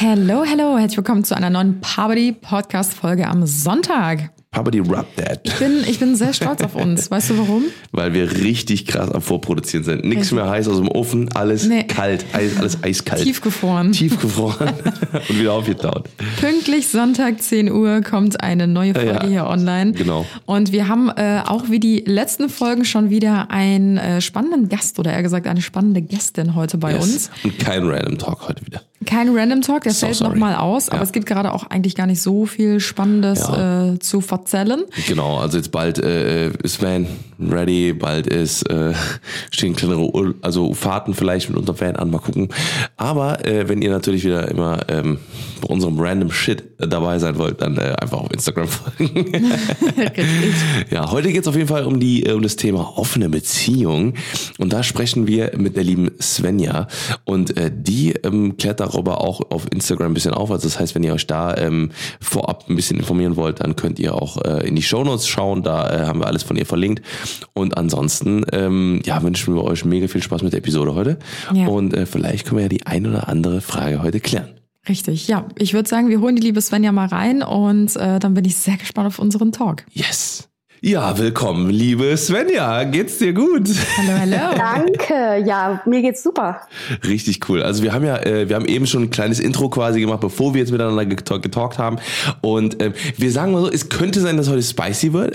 Hello, hello, herzlich willkommen zu einer neuen Poverty Podcast Folge am Sonntag. Puberty Rub That. Ich bin, ich bin sehr stolz auf uns. Weißt du warum? Weil wir richtig krass am Vorproduzieren sind. Nichts mehr heiß aus dem Ofen, alles Nee. kalt, Eis, alles eiskalt. Tiefgefroren. Tiefgefroren und wieder aufgetaut. Pünktlich Sonntag 10 Uhr kommt eine neue Folge Ja, hier online. genau. Und wir haben äh, auch wie die letzten Folgen schon wieder einen äh, spannenden Gast oder eher gesagt eine spannende Gästin heute bei uns. Und kein Random Talk heute wieder. Kein Random Talk, der So fällt nochmal aus, aber Ja. es gibt gerade auch eigentlich gar nicht so viel Spannendes Ja. äh, zu verzellen. Genau, also jetzt bald äh, ist Van ready, bald ist äh, stehen kleinere also Fahrten vielleicht mit unserem Van an, mal gucken. Aber äh, wenn ihr natürlich wieder immer ähm, bei unserem Random Shit dabei sein wollt, dann äh, einfach auf Instagram folgen. Ja, heute geht es auf jeden Fall um die äh, um das Thema offene Beziehung und da sprechen wir mit der lieben Svenja und äh, die ähm, klärt darüber auch auf Instagram ein bisschen auf. Also das heißt, wenn ihr euch da ähm, vorab ein bisschen informieren wollt, dann könnt ihr auch äh, in die Shownotes schauen. Da äh, haben wir alles von ihr verlinkt. Und ansonsten ähm, ja wünschen wir euch mega viel Spaß mit der Episode heute Ja. und äh, vielleicht können wir ja die ein oder andere Frage heute klären. Richtig, ja. Ich würde sagen, wir holen die liebe Svenja mal rein und äh, dann bin ich sehr gespannt auf unseren Talk. Yes. Ja, willkommen, liebe Svenja. Geht's dir gut? Hallo, hallo. Danke, ja, mir geht's super. Richtig cool. Also wir haben ja, äh, wir haben eben schon ein kleines Intro quasi gemacht, bevor wir jetzt miteinander getalk getalkt haben. Und ähm, wir sagen mal so, es könnte sein, dass heute spicy wird.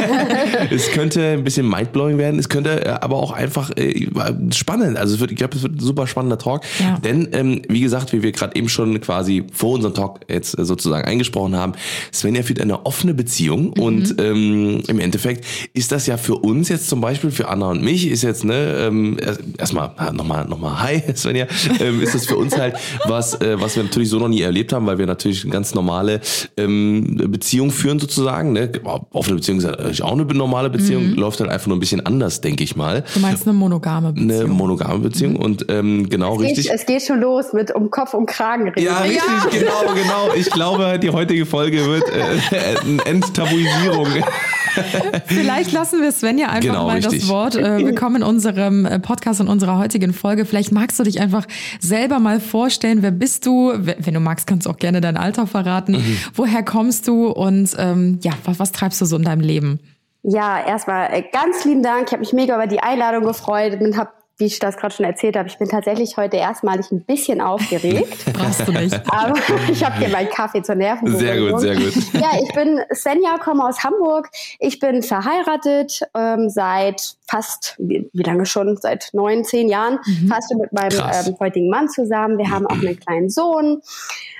es könnte ein bisschen mindblowing werden. Es könnte äh, aber auch einfach äh, spannend. Also es wird, ich glaube, es wird ein super spannender Talk. Ja. Denn ähm, wie gesagt, wie wir gerade eben schon quasi vor unserem Talk jetzt äh, sozusagen eingesprochen haben, Svenja führt eine offene Beziehung und ähm, im Endeffekt ist das ja für uns jetzt zum Beispiel für Anna und mich ist jetzt ne ähm, erst- erstmal nochmal nochmal Hi Svenja ähm, ist das für uns halt was äh, was wir natürlich so noch nie erlebt haben, weil wir natürlich eine ganz normale ähm, Beziehung führen sozusagen. Ne? Offene Beziehung ist natürlich auch eine normale Beziehung, läuft halt einfach nur ein bisschen anders, denke ich mal. Du meinst eine monogame Beziehung. Eine monogame Beziehung und ähm, genau Ich, richtig. es geht schon los mit um Kopf und Kragen reden. Ja, richtig, genau, genau. Ich glaube, die heutige Folge wird äh, eine Enttabuisierung. Vielleicht lassen wir Svenja einfach Genau, mal richtig. das Wort äh, bekommen in unserem äh, Podcast, in unserer heutigen Folge. Vielleicht magst du dich einfach selber mal vorstellen. Wer bist du? Wenn du magst, kannst du auch gerne dein Alter verraten. Mhm. Woher kommst du? Und ähm, ja, was, was treibst du so in deinem Leben? Ja, erstmal äh, ganz lieben Dank. Ich habe mich mega über die Einladung gefreut und hab, wie ich das gerade schon erzählt habe, ich bin tatsächlich heute erstmalig ein bisschen aufgeregt. Brauchst du nicht. Aber ich habe hier meinen Kaffee zur Nerven. Sehr gut, sehr gut. Ja, ich bin Svenja, komme aus Hamburg. Ich bin verheiratet ähm, seit fast, wie, wie lange schon? Seit neun, zehn Jahren. Fast mit meinem ähm, heutigen Mann zusammen. Wir haben auch einen kleinen Sohn.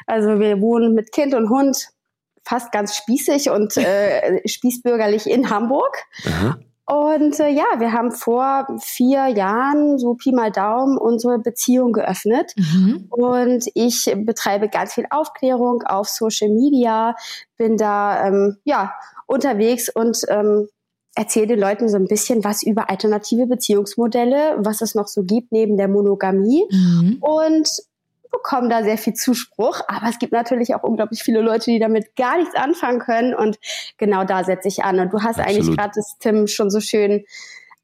Also wir wohnen mit Kind und Hund fast ganz spießig und äh, spießbürgerlich in Hamburg. Aha. Und äh, ja, wir haben vor vier Jahren, so Pi mal Daumen, unsere Beziehung geöffnet. Mhm. Und ich betreibe ganz viel Aufklärung auf Social Media, bin da ähm, ja unterwegs und ähm, erzähle den Leuten so ein bisschen was über alternative Beziehungsmodelle, was es noch so gibt neben der Monogamie Mhm. und bekomme da sehr viel Zuspruch. Aber es gibt natürlich auch unglaublich viele Leute, die damit gar nichts anfangen können und genau da setze ich an. Und du hast eigentlich Absolut. gerade das Tim schon so schön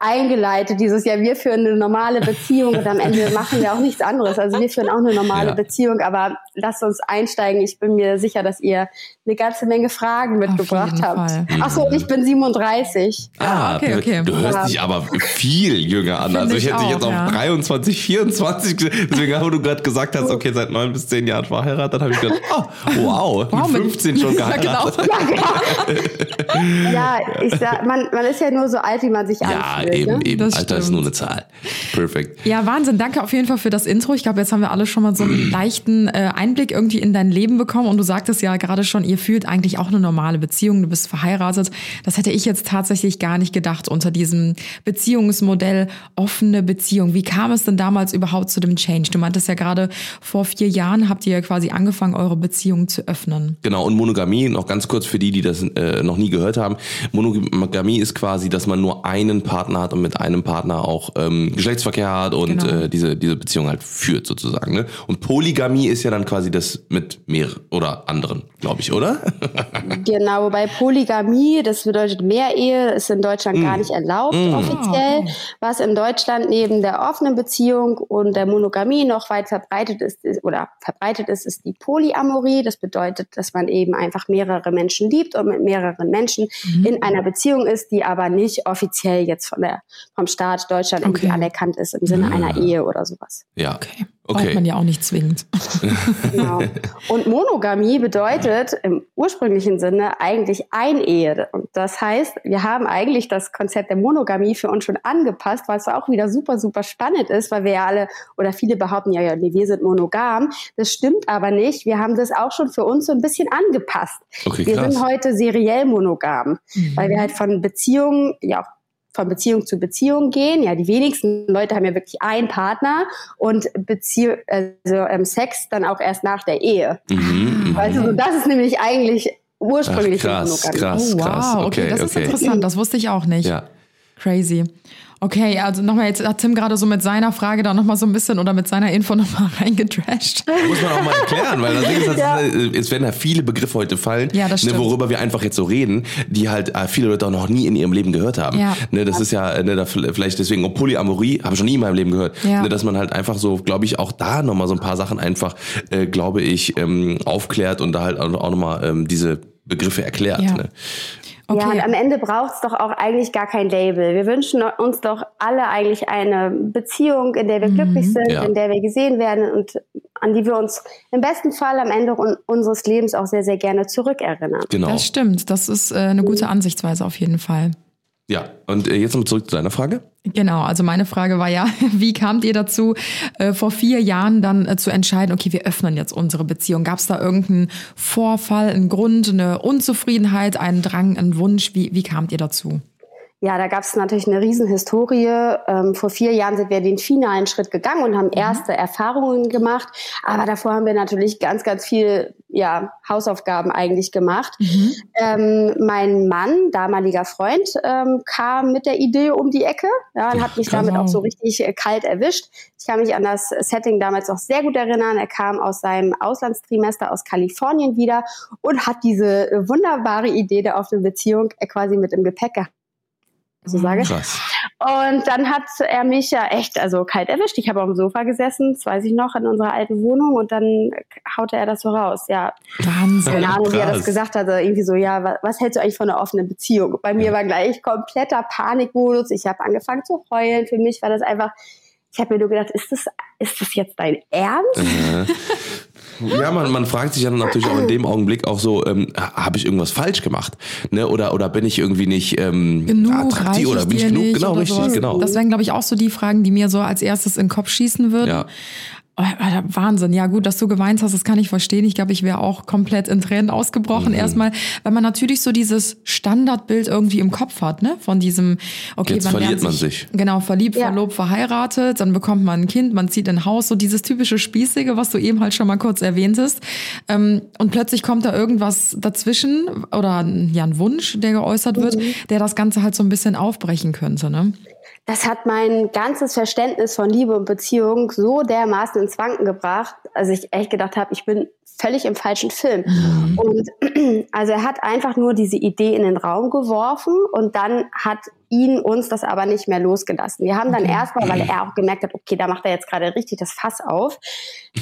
eingeleitet, dieses Jahr, wir führen eine normale Beziehung und am Ende machen wir auch nichts anderes. Also wir führen auch eine normale Ja. Beziehung, aber lasst uns einsteigen. Ich bin mir sicher, dass ihr eine ganze Menge Fragen mitgebracht habt. Fall. Ach so, und ich bin 37. Ah, okay, okay. Du hörst Ja. dich aber viel jünger an. Finde Also ich ich hätte dich jetzt auch, auf ja. 23, 24 gesehen. Deswegen, wo du gerade gesagt hast, okay, seit neun bis zehn Jahren verheiratet, habe ich gedacht, oh, wow, Wow, mit mit- 15 schon Ja, genau. geheiratet. Ja, ich sag, man, man ist ja nur so alt, wie man sich Ja, anfühlt. eben, ne? eben. Das Alter ist stimmt. nur eine Zahl. Perfekt. Ja, Wahnsinn. Danke auf jeden Fall für das Intro. Ich glaube, jetzt haben wir alle schon mal so einen leichten äh, Einblick irgendwie in dein Leben bekommen und du sagtest ja gerade schon, ihr führt eigentlich auch eine normale Beziehung, du bist verheiratet. Das hätte ich jetzt tatsächlich gar nicht gedacht unter diesem Beziehungsmodell offene Beziehung. Wie kam es denn damals überhaupt zu dem Change? Du meintest ja gerade, vor vier Jahren habt ihr quasi angefangen, eure Beziehung zu öffnen. Genau, und Monogamie, noch ganz kurz für die, die das äh, noch nie gehört haben. Monogamie ist quasi, dass man nur einen Partner hat und mit einem Partner auch ähm, Geschlechtsverkehr hat und Genau. äh, diese, diese Beziehung halt führt sozusagen. Ne? Und Polygamie ist ja dann quasi das mit mehr oder anderen, glaube ich, oder? Genau, wobei Polygamie, das bedeutet Mehrehe, ist in Deutschland gar nicht erlaubt offiziell. Was in Deutschland neben der offenen Beziehung und der Monogamie noch weit verbreitet ist, ist oder verbreitet ist, ist die Polyamorie. Das bedeutet, dass man eben einfach mehrere Menschen liebt und mit mehreren Menschen in einer Beziehung ist, die aber nicht offiziell jetzt von der, vom Staat Deutschland irgendwie Okay. anerkannt ist im Sinne einer Ehe oder sowas. Ja. Okay. Braucht Okay. man ja auch nicht zwingend. Genau. Und Monogamie bedeutet im ursprünglichen Sinne eigentlich Einehe. Und das heißt, wir haben eigentlich das Konzept der Monogamie für uns schon angepasst, was auch wieder super, super spannend ist, weil wir ja alle oder viele behaupten ja, ja, nee, wir sind monogam. Das stimmt aber nicht. Wir haben das auch schon für uns so ein bisschen angepasst. Okay, wir krass. sind heute seriell monogam, weil wir halt von Beziehungen, ja, von Beziehung zu Beziehung gehen. Ja, die wenigsten Leute haben ja wirklich einen Partner und Beziehung, also ähm, Sex dann auch erst nach der Ehe. Mhm. Also so, das ist nämlich eigentlich Ach, ursprünglich krass, Monogamie. krass, oh, wow, krass. okay, Okay, das ist okay. interessant. Das wusste ich auch nicht. Ja. Crazy. Okay, also nochmal, jetzt hat Tim gerade so mit seiner Frage da nochmal so ein bisschen oder mit seiner Info nochmal reingetrasht. Muss man auch mal erklären, weil das Ding ist, das Ja. ist, äh, es werden ja viele Begriffe heute fallen, Ja, das ne, worüber wir einfach jetzt so reden, die halt äh, viele Leute auch noch nie in ihrem Leben gehört haben. Ja. Ne, das ist ja, äh, ne, da, vielleicht deswegen, auch Polyamorie habe ich schon nie in meinem Leben gehört. Ja. Ne, dass man halt einfach so, glaube ich, auch da nochmal so ein paar Sachen einfach, äh, glaube ich, ähm, aufklärt und da halt auch, auch nochmal ähm, diese Begriffe erklärt. Ja. Ne? Ja, und Okay. am Ende braucht es doch auch eigentlich gar kein Label. Wir wünschen uns doch alle eigentlich eine Beziehung, in der wir glücklich sind, Ja. in der wir gesehen werden und an die wir uns im besten Fall am Ende un unseres Lebens auch sehr, sehr gerne zurückerinnern. Genau. Das stimmt. Das ist äh, eine gute Ansichtsweise auf jeden Fall. Ja, und äh, jetzt nochmal zurück zu deiner Frage. Genau, also meine Frage war ja, wie kamt ihr dazu, äh, vor vier Jahren dann äh, zu entscheiden, okay, wir öffnen jetzt unsere Beziehung? Gab es da irgendeinen Vorfall, einen Grund, eine Unzufriedenheit, einen Drang, einen Wunsch? Wie, wie kamt ihr dazu? Ja, da gab es natürlich eine Riesenhistorie. Ähm, vor vier Jahren sind wir den finalen Schritt gegangen und haben erste Erfahrungen gemacht. Aber davor haben wir natürlich ganz, ganz viel ja, Hausaufgaben eigentlich gemacht. Ähm, mein Mann, damaliger Freund, ähm, kam mit der Idee um die Ecke ja, und hat mich damit auch so richtig äh, kalt erwischt. Ich kann mich an das Setting damals auch sehr gut erinnern. Er kam aus seinem Auslandstrimester aus Kalifornien wieder und hat diese äh, wunderbare Idee der offenen Beziehung äh, quasi mit im Gepäck gehabt. So sage. Krass. Und dann hat er mich ja echt also kalt erwischt. Ich habe auf dem Sofa gesessen, das weiß ich noch, in unserer alten Wohnung und dann haute er das so raus. Ja, Wahnsinn. keine Ahnung, wie er das gesagt hat. Also irgendwie so, ja, wa- was hältst du eigentlich von einer offenen Beziehung? Bei mir war gleich kompletter Panikmodus. Ich habe angefangen zu heulen. Für mich war das einfach, ich habe mir nur gedacht, ist das, ist das jetzt dein Ernst? Ja, man, man fragt sich dann natürlich auch in dem Augenblick auch so, ähm, habe ich irgendwas falsch gemacht? Ne? Oder, oder bin ich irgendwie nicht ähm, genug, attraktiv oder bin ich genug? genau, richtig, sowas. genau. Das wären, glaube ich, auch so die Fragen, die mir so als erstes in den Kopf schießen würden. Ja. Oh, Wahnsinn. Ja, gut, dass du geweint hast, das kann ich verstehen. Ich glaube, ich wäre auch komplett in Tränen ausgebrochen. Mhm. Erstmal, weil man natürlich so dieses Standardbild irgendwie im Kopf hat, ne? Von diesem, okay, Jetzt man verliert lernt man sich. Genau, verliebt, Ja. verlobt, verheiratet, dann bekommt man ein Kind, man zieht in ein Haus, so dieses typische Spießige, was du eben halt schon mal kurz erwähntest. Ähm, und plötzlich kommt da irgendwas dazwischen oder ja, ein Wunsch, der geäußert wird, Mhm. der das Ganze halt so ein bisschen aufbrechen könnte, ne? Das hat mein ganzes Verständnis von Liebe und Beziehung so dermaßen ins Wanken gebracht, also ich echt gedacht habe, ich bin völlig im falschen Film. Und also er hat einfach nur diese Idee in den Raum geworfen und dann hat ihn uns das aber nicht mehr losgelassen. Wir haben dann erstmal, weil er auch gemerkt hat, okay, da macht er jetzt gerade richtig das Fass auf.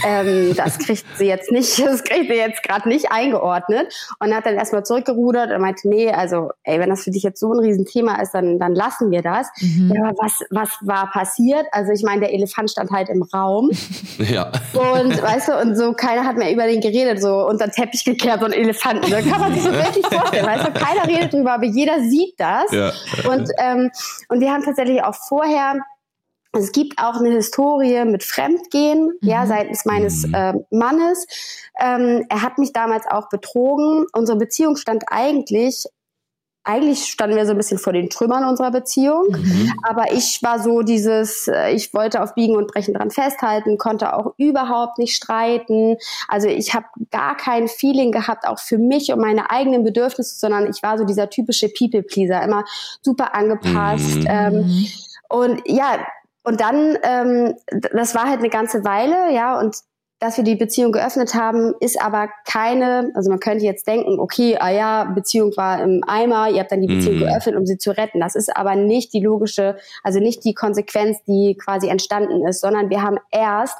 Ähm, das kriegt sie jetzt nicht, das kriegt sie jetzt gerade nicht eingeordnet und hat dann erstmal zurückgerudert und meinte, nee, also ey, wenn das für dich jetzt so ein Riesenthema ist, dann, dann lassen wir das. Ja, aber was, was war passiert? Also ich meine, der Elefant stand halt im Raum Ja. und weißt du, und so keiner hat mehr über den geredet, so unter den Teppich gekehrt, so ein Elefanten. Da kann man sich so wirklich vorstellen, weißt du, keiner redet drüber, aber jeder sieht das. Ja. Und, ähm, und wir haben tatsächlich auch vorher Es gibt auch eine Historie mit Fremdgehen, Mhm. ja, seitens meines äh, Mannes. Ähm, er hat mich damals auch betrogen. Unsere Beziehung stand eigentlich, eigentlich standen wir so ein bisschen vor den Trümmern unserer Beziehung. Mhm. Aber ich war so dieses, äh, ich wollte auf Biegen und Brechen dran festhalten, konnte auch überhaupt nicht streiten. Also ich habe gar kein Feeling gehabt, auch für mich und meine eigenen Bedürfnisse, sondern ich war so dieser typische People-Pleaser, immer super angepasst. Mhm. Ähm, und ja, und dann, ähm, das war halt eine ganze Weile, ja, und dass wir die Beziehung geöffnet haben, ist aber keine, also man könnte jetzt denken, okay, ah ja, Beziehung war im Eimer, ihr habt dann die Beziehung Mhm. geöffnet, um sie zu retten. Das ist aber nicht die logische, also nicht die Konsequenz, die quasi entstanden ist, sondern wir haben erst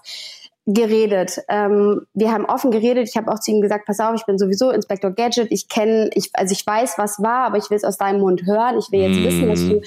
geredet. Ähm, wir haben offen geredet. Ich habe auch zu ihm gesagt, pass auf, ich bin sowieso Inspector Gadget. Ich kenne, ich, also ich weiß, was war, aber ich will es aus deinem Mund hören. Ich will jetzt Mhm. wissen, dass du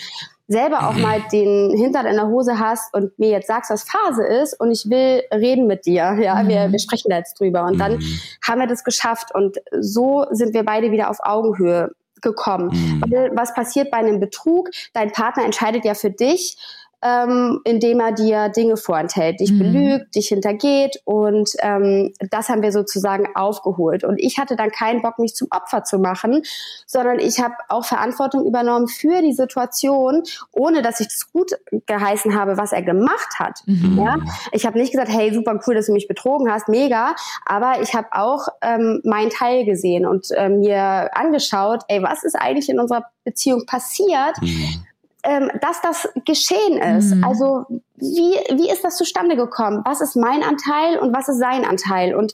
selber auch mal den Hintern in der Hose hast und mir jetzt sagst, was Phase ist und ich will reden mit dir. Ja, wir, wir sprechen da jetzt drüber. Und dann Mhm. haben wir das geschafft und so sind wir beide wieder auf Augenhöhe gekommen. Mhm. Was passiert bei einem Betrug? Dein Partner entscheidet ja für dich, ähm, indem er dir Dinge vorenthält, dich Mhm. belügt, dich hintergeht und ähm, das haben wir sozusagen aufgeholt. Und ich hatte dann keinen Bock, mich zum Opfer zu machen, sondern ich habe auch Verantwortung übernommen für die Situation, ohne dass ich das gut geheißen habe, was er gemacht hat. Mhm. Ja? Ich habe nicht gesagt, hey, super cool, dass du mich betrogen hast, mega, aber ich habe auch ähm, meinen Teil gesehen und ähm, mir angeschaut, ey, was ist eigentlich in unserer Beziehung passiert, Mhm. Ähm, dass das geschehen ist. Mhm. Also wie, wie ist das zustande gekommen? Was ist mein Anteil und was ist sein Anteil? Und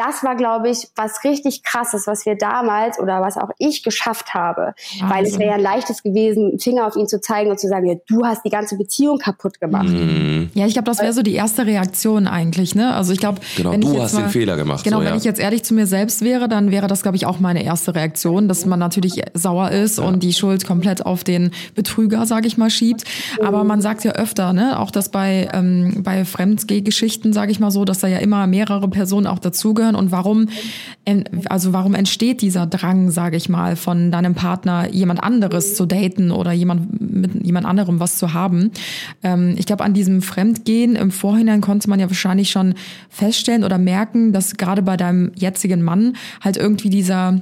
das war, glaube ich, was richtig krasses, was wir damals oder was auch ich geschafft habe. Weil es Wahnsinn. wäre ja leichtes gewesen, einen Finger auf ihn zu zeigen und zu sagen, ja, du hast die ganze Beziehung kaputt gemacht. Mhm. Ja, ich glaube, das wäre so die erste Reaktion eigentlich, ne? Also ich glaube, Genau, wenn ich du jetzt hast den Fehler gemacht, Genau, so, wenn ja. ich jetzt ehrlich zu mir selbst wäre, dann wäre das, glaube ich, auch meine erste Reaktion, dass man natürlich sauer ist und die Schuld komplett auf den Betrüger, sage ich mal, schiebt. Aber man sagt ja öfter, ne, auch das bei ähm, bei Fremdgeh-Geschichten, sage ich mal so, dass da ja immer mehrere Personen auch dazugehören. Und warum, also warum entsteht dieser Drang, sage ich mal, von deinem Partner jemand anderes zu daten oder jemand mit jemand anderem was zu haben? Ähm, ich glaube, an diesem Fremdgehen im Vorhinein konnte man ja wahrscheinlich schon feststellen oder merken, dass gerade bei deinem jetzigen Mann halt irgendwie dieser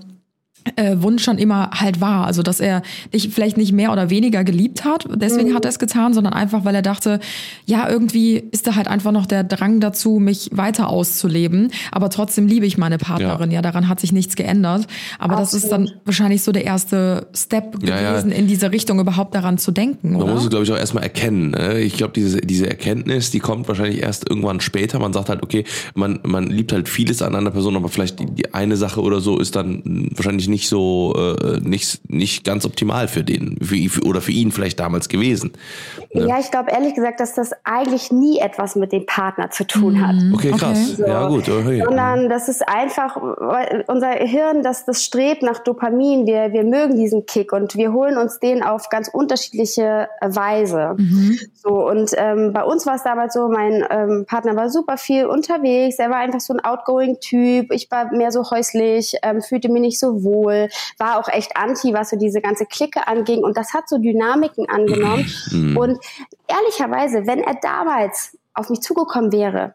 äh, Wunsch schon immer halt war. Also, dass er dich vielleicht nicht mehr oder weniger geliebt hat, deswegen hat er es getan, sondern einfach, weil er dachte, ja, irgendwie ist da halt einfach noch der Drang dazu, mich weiter auszuleben. Aber trotzdem liebe ich meine Partnerin. Ja, daran hat sich nichts geändert. Aber das ist dann wahrscheinlich so der erste Step Ja, ja. gewesen, in diese Richtung überhaupt daran zu denken, Man oder? muss es, glaube ich, auch erstmal erkennen. Ne? Ich glaube, diese, diese Erkenntnis, die kommt wahrscheinlich erst irgendwann später. Man sagt halt, okay, man, man liebt halt vieles an einer Person, aber vielleicht die, die eine Sache oder so ist dann wahrscheinlich nicht so, äh, nicht, nicht ganz optimal für den für, ihn- für, oder für ihn vielleicht damals gewesen. Ja, ich glaube ehrlich gesagt, dass das eigentlich nie etwas mit dem Partner zu tun hat. Okay, krass. Okay. Ja, gut. Okay. Sondern das ist einfach, unser Hirn, das, das strebt nach Dopamin. Wir, wir mögen diesen Kick und wir holen uns den auf ganz unterschiedliche Weise. So, und ähm, bei uns war es damals so, mein ähm, Partner war super viel unterwegs, er war einfach so ein outgoing Typ, ich war mehr so häuslich, ähm, fühlte mich nicht so wohl, war auch echt anti, was so diese ganze Clique anging. Und das hat so Dynamiken angenommen. Und ehrlicherweise, wenn er damals auf mich zugekommen wäre,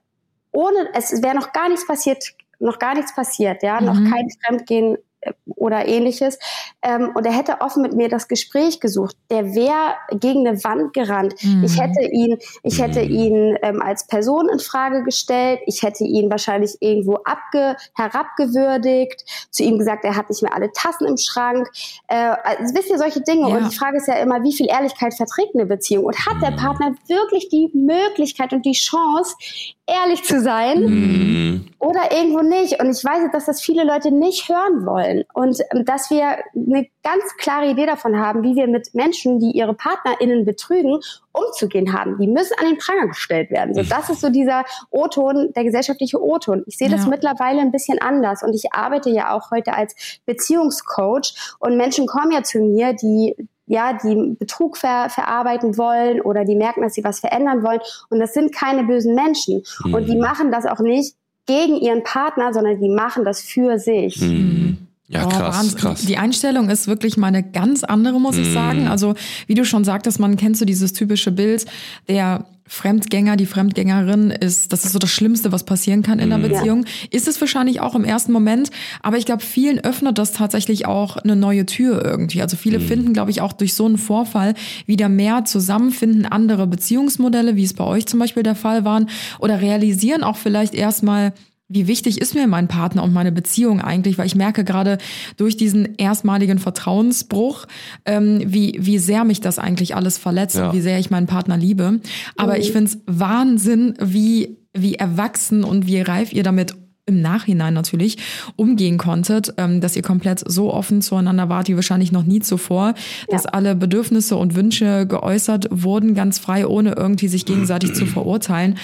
ohne, es wäre noch gar nichts passiert, noch gar nichts passiert, ja, noch kein Fremdgehen oder ähnliches. Ähm, und er hätte offen mit mir das Gespräch gesucht. Der wäre gegen eine Wand gerannt. Ich hätte ihn, ich hätte ihn ähm, als Person in Frage gestellt. Ich hätte ihn wahrscheinlich irgendwo abge, herabgewürdigt, zu ihm gesagt, er hat nicht mehr alle Tassen im Schrank. Äh, also, wisst ihr solche Dinge? Ja. Und die Frage ist ja immer, wie viel Ehrlichkeit verträgt eine Beziehung? Und hat der Partner wirklich die Möglichkeit und die Chance, ehrlich zu sein? Mhm. oder irgendwo nicht. Und ich weiß, dass das viele Leute nicht hören wollen. Und ähm, dass wir eine ganz klare Idee davon haben, wie wir mit Menschen, die ihre PartnerInnen betrügen, umzugehen haben. Die müssen an den Pranger gestellt werden. So, das ist so dieser O-Ton, der gesellschaftliche O-Ton. Ich sehe das Ja. mittlerweile ein bisschen anders. Und ich arbeite ja auch heute als Beziehungscoach. Und Menschen kommen ja zu mir, die ja, die Betrug ver verarbeiten wollen oder die merken, dass sie was verändern wollen. Und das sind keine bösen Menschen. Und die machen das auch nicht gegen ihren Partner, sondern die machen das für sich. Mhm. Ja, krass, Wahnsinn. krass. Die Einstellung ist wirklich mal eine ganz andere, muss ich sagen. Also, wie du schon sagtest, man kennt so dieses typische Bild, der Fremdgänger, die Fremdgängerin ist, das ist so das Schlimmste, was passieren kann in einer Beziehung. Ist es wahrscheinlich auch im ersten Moment, aber ich glaube, vielen öffnet das tatsächlich auch eine neue Tür irgendwie. Also viele finden, glaube ich, auch durch so einen Vorfall wieder mehr zusammenfinden, andere Beziehungsmodelle, wie es bei euch zum Beispiel der Fall waren, oder realisieren auch vielleicht erstmal, wie wichtig ist mir mein Partner und meine Beziehung eigentlich? Weil ich merke gerade durch diesen erstmaligen Vertrauensbruch, ähm, wie, wie sehr mich das eigentlich alles verletzt Ja. und wie sehr ich meinen Partner liebe. Aber ich finde es Wahnsinn, wie, wie erwachsen und wie reif ihr damit im Nachhinein natürlich umgehen konntet, ähm, dass ihr komplett so offen zueinander wart wie wahrscheinlich noch nie zuvor, dass alle Bedürfnisse und Wünsche geäußert wurden, ganz frei, ohne irgendwie sich gegenseitig zu verurteilen.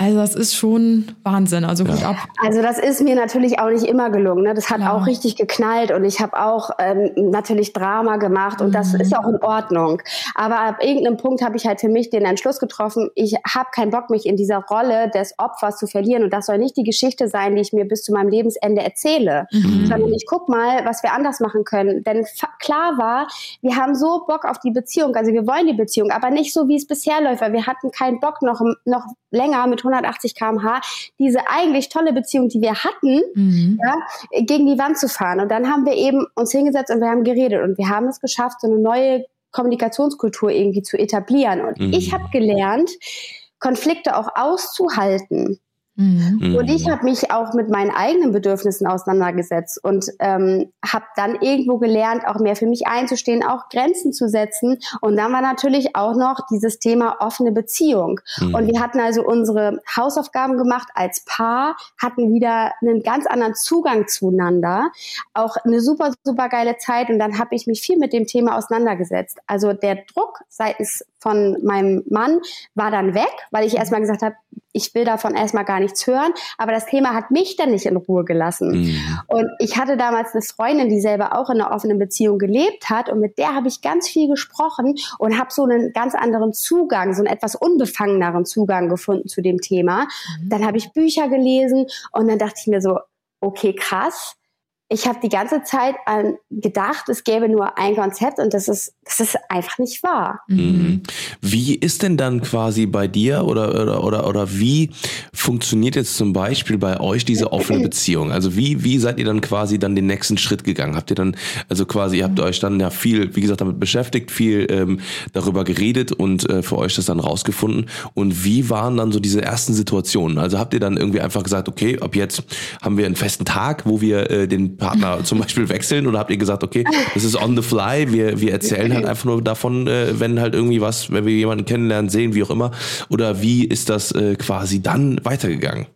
Also das ist schon Wahnsinn. Also gut ab. Also das ist mir natürlich auch nicht immer gelungen. Ne? Das hat Klar. auch richtig geknallt und ich habe auch ähm, natürlich Drama gemacht und das ist auch in Ordnung. Aber ab irgendeinem Punkt habe ich halt für mich den Entschluss getroffen, ich habe keinen Bock, mich in dieser Rolle des Opfers zu verlieren und das soll nicht die Geschichte sein, die ich mir bis zu meinem Lebensende erzähle, sondern ich guck mal, was wir anders machen können. Denn klar war, wir haben so Bock auf die Beziehung, also wir wollen die Beziehung, aber nicht so, wie es bisher läuft, weil wir hatten keinen Bock noch, noch länger mit 180 km/h diese eigentlich tolle Beziehung, die wir hatten, Mhm. ja, gegen die Wand zu fahren. Und dann haben wir eben uns hingesetzt und wir haben geredet und wir haben es geschafft, so eine neue Kommunikationskultur irgendwie zu etablieren. Und Mhm. ich habe gelernt, Konflikte auch auszuhalten. Mhm. Und ich habe mich auch mit meinen eigenen Bedürfnissen auseinandergesetzt und ähm, habe dann irgendwo gelernt, auch mehr für mich einzustehen, auch Grenzen zu setzen. Und dann war natürlich auch noch dieses Thema offene Beziehung. Und wir hatten also unsere Hausaufgaben gemacht als Paar, hatten wieder einen ganz anderen Zugang zueinander, auch eine super, super geile Zeit. Und dann habe ich mich viel mit dem Thema auseinandergesetzt. Also der Druck seitens von meinem Mann war dann weg, weil ich erstmal gesagt habe, ich will davon erstmal gar nichts hören. Aber das Thema hat mich dann nicht in Ruhe gelassen. Mhm. Und ich hatte damals eine Freundin, die selber auch in einer offenen Beziehung gelebt hat. Und mit der habe ich ganz viel gesprochen und habe so einen ganz anderen Zugang, so einen etwas unbefangeneren Zugang gefunden zu dem Thema. Dann habe ich Bücher gelesen und dann dachte ich mir so, okay, krass. Ich habe die ganze Zeit an gedacht, es gäbe nur ein Konzept und das ist, das ist einfach nicht wahr. Mhm. Wie ist denn dann quasi bei dir oder, oder, oder, oder wie funktioniert jetzt zum Beispiel bei euch diese offene Beziehung? Also wie, wie seid ihr dann quasi dann den nächsten Schritt gegangen? Habt ihr dann, also quasi, ihr habt euch dann ja viel, wie gesagt, damit beschäftigt, viel ähm, darüber geredet und äh, für euch das dann rausgefunden. Und wie waren dann so diese ersten Situationen? Also habt ihr dann irgendwie einfach gesagt, okay, ab jetzt haben wir einen festen Tag, wo wir äh, den Partner zum Beispiel wechseln? Oder habt ihr gesagt, okay, das ist on the fly, wir, wir erzählen halt einfach nur davon, äh, wenn halt irgendwie was, wenn wir jemanden kennenlernen, sehen, wie auch immer? Oder wie ist das äh, quasi dann weitergegangen?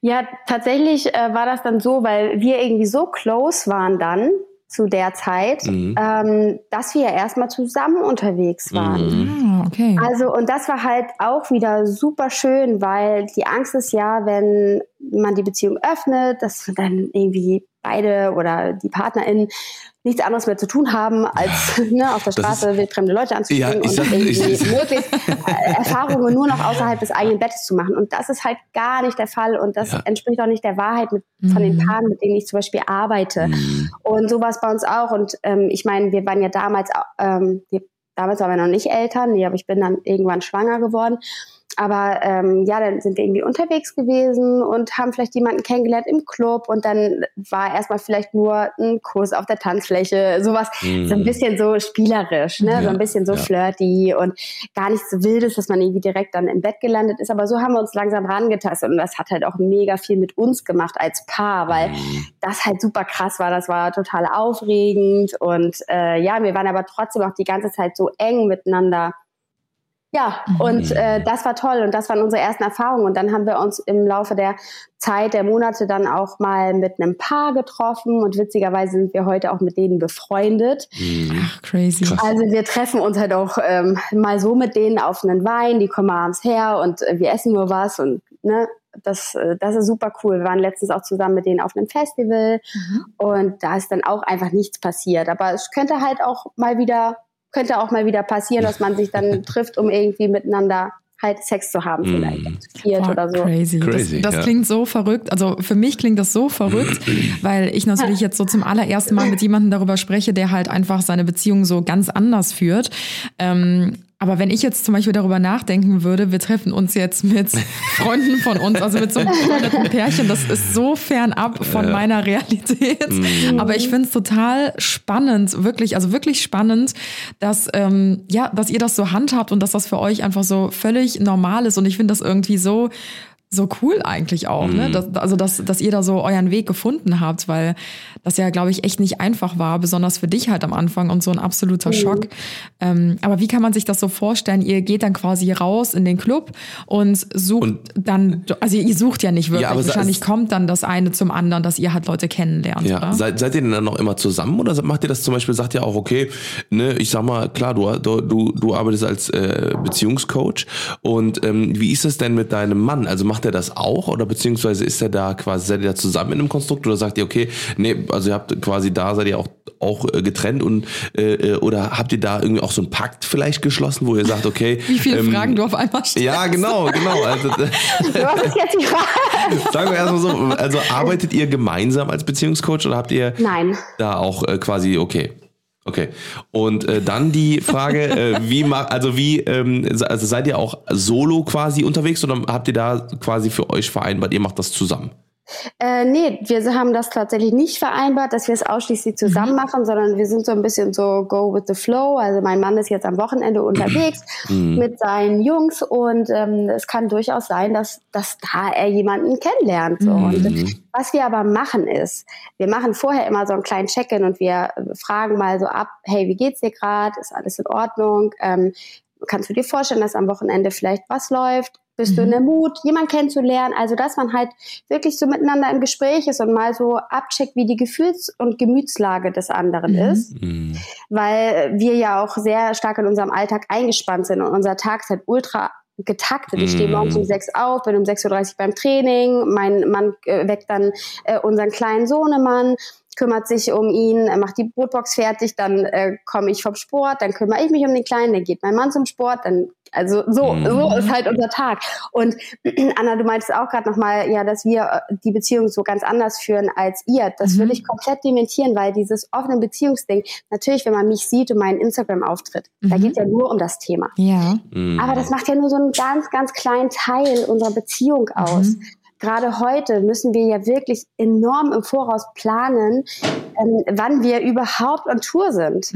Ja, tatsächlich äh, war das dann so, weil wir irgendwie so close waren dann zu der Zeit, Mhm. ähm, dass wir erstmal zusammen unterwegs waren. Ah, okay. Also, und das war halt auch wieder super schön, weil die Angst ist ja, wenn man die Beziehung öffnet, dass dann irgendwie beide oder die PartnerInnen nichts anderes mehr zu tun haben, als ne, auf der Straße wildfremde Leute anzusprechen Ja, und sag- irgendwie ich- ich- möglichst äh, Erfahrungen nur noch außerhalb des eigenen Bettes zu machen. Und das ist halt gar nicht der Fall und das Ja. entspricht auch nicht der Wahrheit mit, von den Mhm. Paaren, mit denen ich zum Beispiel arbeite. Mhm. Und so war es bei uns auch. Und ähm, ich meine, wir waren ja damals, ähm, wir, damals waren wir noch nicht Eltern, nee, aber ich bin dann irgendwann schwanger geworden. Aber ähm, ja, dann sind wir irgendwie unterwegs gewesen und haben vielleicht jemanden kennengelernt im Club und dann war erstmal vielleicht nur ein Kurs auf der Tanzfläche, sowas, Mhm. so ein bisschen so spielerisch, ne? so Ja, ein bisschen so ja. flirty und gar nicht so wildes, dass man irgendwie direkt dann im Bett gelandet ist. Aber so haben wir uns langsam rangetastet und das hat halt auch mega viel mit uns gemacht als Paar, weil Mhm. das halt super krass war. Das war total aufregend und äh, ja, wir waren aber trotzdem auch die ganze Zeit so eng miteinander. Ja, Mhm. und äh, das war toll und das waren unsere ersten Erfahrungen. Und dann haben wir uns im Laufe der Zeit, der Monate dann auch mal mit einem Paar getroffen und witzigerweise sind wir heute auch mit denen befreundet. Mhm. Ach, crazy. Also wir treffen uns halt auch ähm, mal so mit denen auf einen Wein, die kommen abends her und äh, wir essen nur was und ne, das, äh, das ist super cool. Wir waren letztens auch zusammen mit denen auf einem Festival und da ist dann auch einfach nichts passiert. Aber es könnte halt auch mal wieder, könnte auch mal wieder passieren, dass man sich dann trifft, um irgendwie miteinander halt Sex zu haben, vielleicht Mhm. viert Boah, oder so. Crazy. Crazy, das das ja. klingt so verrückt. Also für mich klingt das so verrückt, weil ich natürlich jetzt so zum allerersten Mal mit jemandem darüber spreche, der halt einfach seine Beziehung so ganz anders führt. Ähm, Aber wenn ich jetzt zum Beispiel darüber nachdenken würde, wir treffen uns jetzt mit Freunden von uns, also mit so einem befreundeten Pärchen, das ist so fernab von meiner Realität. Mhm. Aber ich finde es total spannend, wirklich, also wirklich spannend, dass, ähm, ja, dass ihr das so handhabt und dass das für euch einfach so völlig normal ist. Und ich finde das irgendwie so so cool eigentlich auch, ne? Dass, also dass, dass ihr da so euren Weg gefunden habt, weil das ja, glaube ich, echt nicht einfach war, besonders für dich halt am Anfang und so ein absoluter Schock. Ähm, aber wie kann man sich das so vorstellen? Ihr geht dann quasi raus in den Club und sucht Und- dann, also ihr sucht ja nicht wirklich. Ja, Wahrscheinlich kommt dann das eine zum anderen, dass ihr halt Leute kennenlernt, Ja, oder? seid, seid ihr denn dann noch immer zusammen oder macht ihr das zum Beispiel, sagt ihr auch, okay, ne, ich sag mal, klar, du, du, du, du arbeitest als äh, Beziehungscoach und ähm, wie ist es denn mit deinem Mann? Also macht er das auch oder beziehungsweise ist er da quasi, seid ihr da zusammen in einem Konstrukt oder sagt ihr, okay, nee, also ihr habt quasi da, seid ihr auch, auch äh, getrennt und äh, äh, oder habt ihr da irgendwie auch so einen Pakt vielleicht geschlossen, wo ihr sagt, okay, Wie viele ähm, Fragen du auf einmal stellst? Ja, genau, genau. Also, Was ist jetzt die Frage? sagen wir erstmal so, also arbeitet ihr gemeinsam als Beziehungscoach oder habt ihr Nein. da auch äh, quasi okay. Okay. Und äh, dann die Frage, äh, wie macht, also wie, ähm, also seid ihr auch solo quasi unterwegs oder habt ihr da quasi für euch vereinbart, ihr macht das zusammen? Äh, nee, wir haben das tatsächlich nicht vereinbart, dass wir es ausschließlich zusammen machen, sondern wir sind so ein bisschen so go with the flow. Also mein Mann ist jetzt am Wochenende unterwegs mit seinen Jungs und ähm, es kann durchaus sein, dass, dass da er jemanden kennenlernt. So. Und was wir aber machen ist, wir machen vorher immer so einen kleinen Check-in und wir fragen mal so ab, hey, wie geht's dir gerade? Ist alles in Ordnung? Ähm, kannst du dir vorstellen, dass am Wochenende vielleicht was läuft? Bist du in der Mut, jemanden kennenzulernen? Also, dass man halt wirklich so miteinander im Gespräch ist und mal so abcheckt, wie die Gefühls- und Gemütslage des anderen ist. Weil wir ja auch sehr stark in unserem Alltag eingespannt sind und unser Tag ist halt ultra getaktet. Ich stehe morgens um sechs auf, bin um 6.30 Uhr beim Training, mein Mann äh, weckt dann äh, unseren kleinen Sohnemann, kümmert sich um ihn, macht die Brotbox fertig, dann äh, komme ich vom Sport, dann kümmere ich mich um den Kleinen, dann geht mein Mann zum Sport, dann also so, so ist halt unser Tag. Und Anna, du meintest auch gerade nochmal, ja, dass wir äh, die Beziehung so ganz anders führen als ihr. Das würde ich komplett dementieren, weil dieses offene Beziehungsding, natürlich, wenn man mich sieht und meinen Instagram-Auftritt, da geht ja nur um das Thema. Ja. Aber das macht ja nur so einen ganz, ganz kleinen Teil unserer Beziehung aus. Gerade heute müssen wir ja wirklich enorm im Voraus planen, ähm, wann wir überhaupt on Tour sind.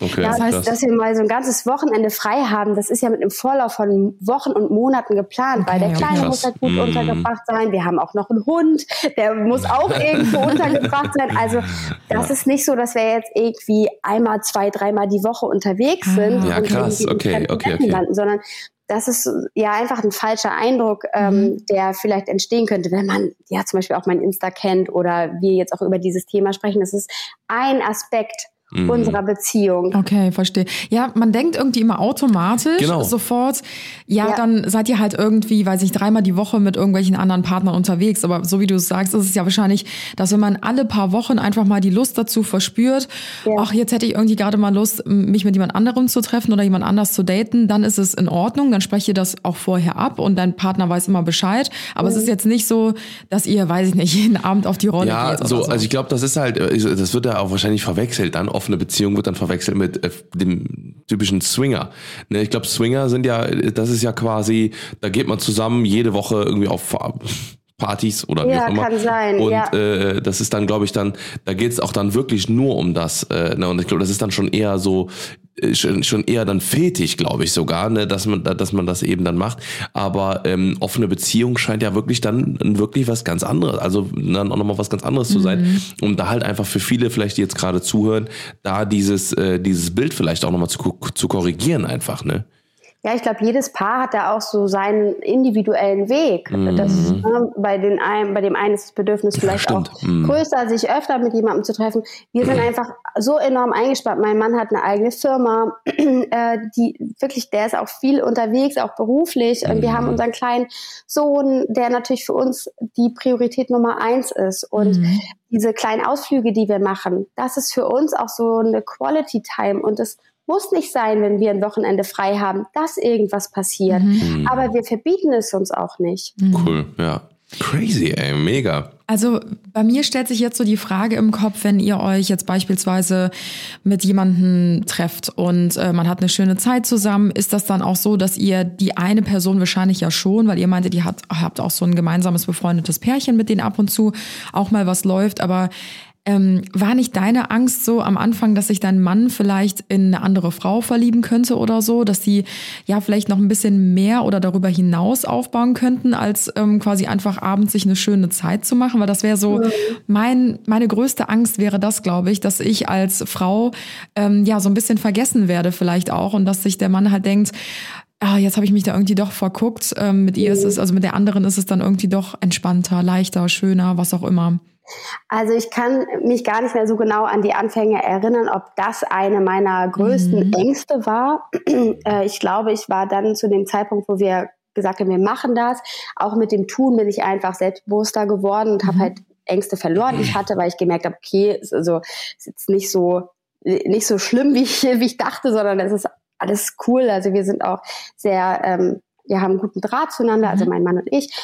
Okay. Das heißt, dass wir mal so ein ganzes Wochenende frei haben, das ist ja mit einem Vorlauf von Wochen und Monaten geplant, weil der Okay, Kleine krass. muss halt gut Mhm. untergebracht sein. Wir haben auch noch einen Hund, der muss auch irgendwo untergebracht sein. Also das ist nicht so, dass wir jetzt irgendwie einmal, zwei, dreimal die Woche unterwegs sind Ja, und krass. Okay, okay, okay. landen, sondern das ist ja einfach ein falscher Eindruck, ähm, der vielleicht entstehen könnte, wenn man ja zum Beispiel auch mein Insta kennt oder wir jetzt auch über dieses Thema sprechen. Das ist ein Aspekt Mhm. unserer Beziehung. Okay, verstehe. Ja, man denkt irgendwie immer automatisch Genau. sofort, ja, Ja. dann seid ihr halt irgendwie, weiß ich, dreimal die Woche mit irgendwelchen anderen Partnern unterwegs. Aber so wie du es sagst, ist es ja wahrscheinlich, dass wenn man alle paar Wochen einfach mal die Lust dazu verspürt, Ja. ach, jetzt hätte ich irgendwie gerade mal Lust, mich mit jemand anderem zu treffen oder jemand anders zu daten, dann ist es in Ordnung, dann spreche ihr das auch vorher ab und dein Partner weiß immer Bescheid. Aber es ist jetzt nicht so, dass ihr, weiß ich nicht, jeden Abend auf die Rolle Ja, geht. Oder so, so. also ich glaube, das ist halt, äh, das wird ja auch wahrscheinlich verwechselt. Dann offene Beziehung wird dann verwechselt mit äh, dem typischen Swinger. Ne, ich glaube, Swinger sind ja, das ist ja quasi, da geht man zusammen jede Woche irgendwie auf Partys oder wie Ja, auch immer. kann sein, Und ja. äh, das ist dann, glaube ich, dann, da geht es auch dann wirklich nur um das. Äh, ne? Und ich glaube, das ist dann schon eher so, schon, schon eher dann fetisch, glaube ich sogar, ne? dass man, dass man das eben dann macht. Aber ähm, offene Beziehung scheint ja wirklich dann wirklich was ganz anderes, also dann auch nochmal was ganz anderes zu sein. Um da halt einfach für viele vielleicht, die jetzt gerade zuhören, da dieses, äh, dieses Bild vielleicht auch nochmal zu, zu korrigieren einfach, ne? Ja, ich glaube, jedes Paar hat da auch so seinen individuellen Weg. Das, ne, bei, den einen, bei dem einen ist das Bedürfnis vielleicht stimmt. auch Mhm. größer, sich öfter mit jemandem zu treffen. Wir sind einfach so enorm eingespannt. Mein Mann hat eine eigene Firma, äh, die wirklich, der ist auch viel unterwegs, auch beruflich. Und wir haben unseren kleinen Sohn, der natürlich für uns die Priorität Nummer eins ist. Und diese kleinen Ausflüge, die wir machen, das ist für uns auch so eine Quality Time. Und es muss nicht sein, wenn wir ein Wochenende frei haben, dass irgendwas passiert. Aber wir verbieten es uns auch nicht. Cool, ja. Crazy, ey, mega. Also bei mir stellt sich jetzt so die Frage im Kopf, wenn ihr euch jetzt beispielsweise mit jemandem trefft und äh, man hat eine schöne Zeit zusammen, ist das dann auch so, dass ihr die eine Person wahrscheinlich ja schon, weil ihr meintet, ihr habt, habt auch so ein gemeinsames befreundetes Pärchen, mit denen ab und zu auch mal was läuft, aber ähm, war nicht deine Angst so am Anfang, dass sich dein Mann vielleicht in eine andere Frau verlieben könnte oder so, dass sie ja vielleicht noch ein bisschen mehr oder darüber hinaus aufbauen könnten, als ähm, quasi einfach abends sich eine schöne Zeit zu machen? Weil das wäre so mein meine größte Angst wäre das, glaube ich, dass ich als Frau ähm, ja so ein bisschen vergessen werde vielleicht auch und dass sich der Mann halt denkt, ah, jetzt habe ich mich da irgendwie doch verguckt. Ähm, mit ihr ist es, also mit der anderen ist es dann irgendwie doch entspannter, leichter, schöner, was auch immer. Also ich kann mich gar nicht mehr so genau an die Anfänge erinnern, ob das eine meiner größten Mhm. Ängste war. Äh, ich glaube, ich war dann zu dem Zeitpunkt, wo wir gesagt haben, wir machen das. Auch mit dem Tun bin ich einfach selbstbewusster geworden und habe Mhm. halt Ängste verloren, die ich hatte, weil ich gemerkt habe, okay, ist also ist jetzt nicht so nicht so schlimm, wie ich, wie ich dachte, sondern es ist alles cool. Also wir sind auch sehr, ähm, wir haben einen guten Draht zueinander, also Mhm. mein Mann und ich.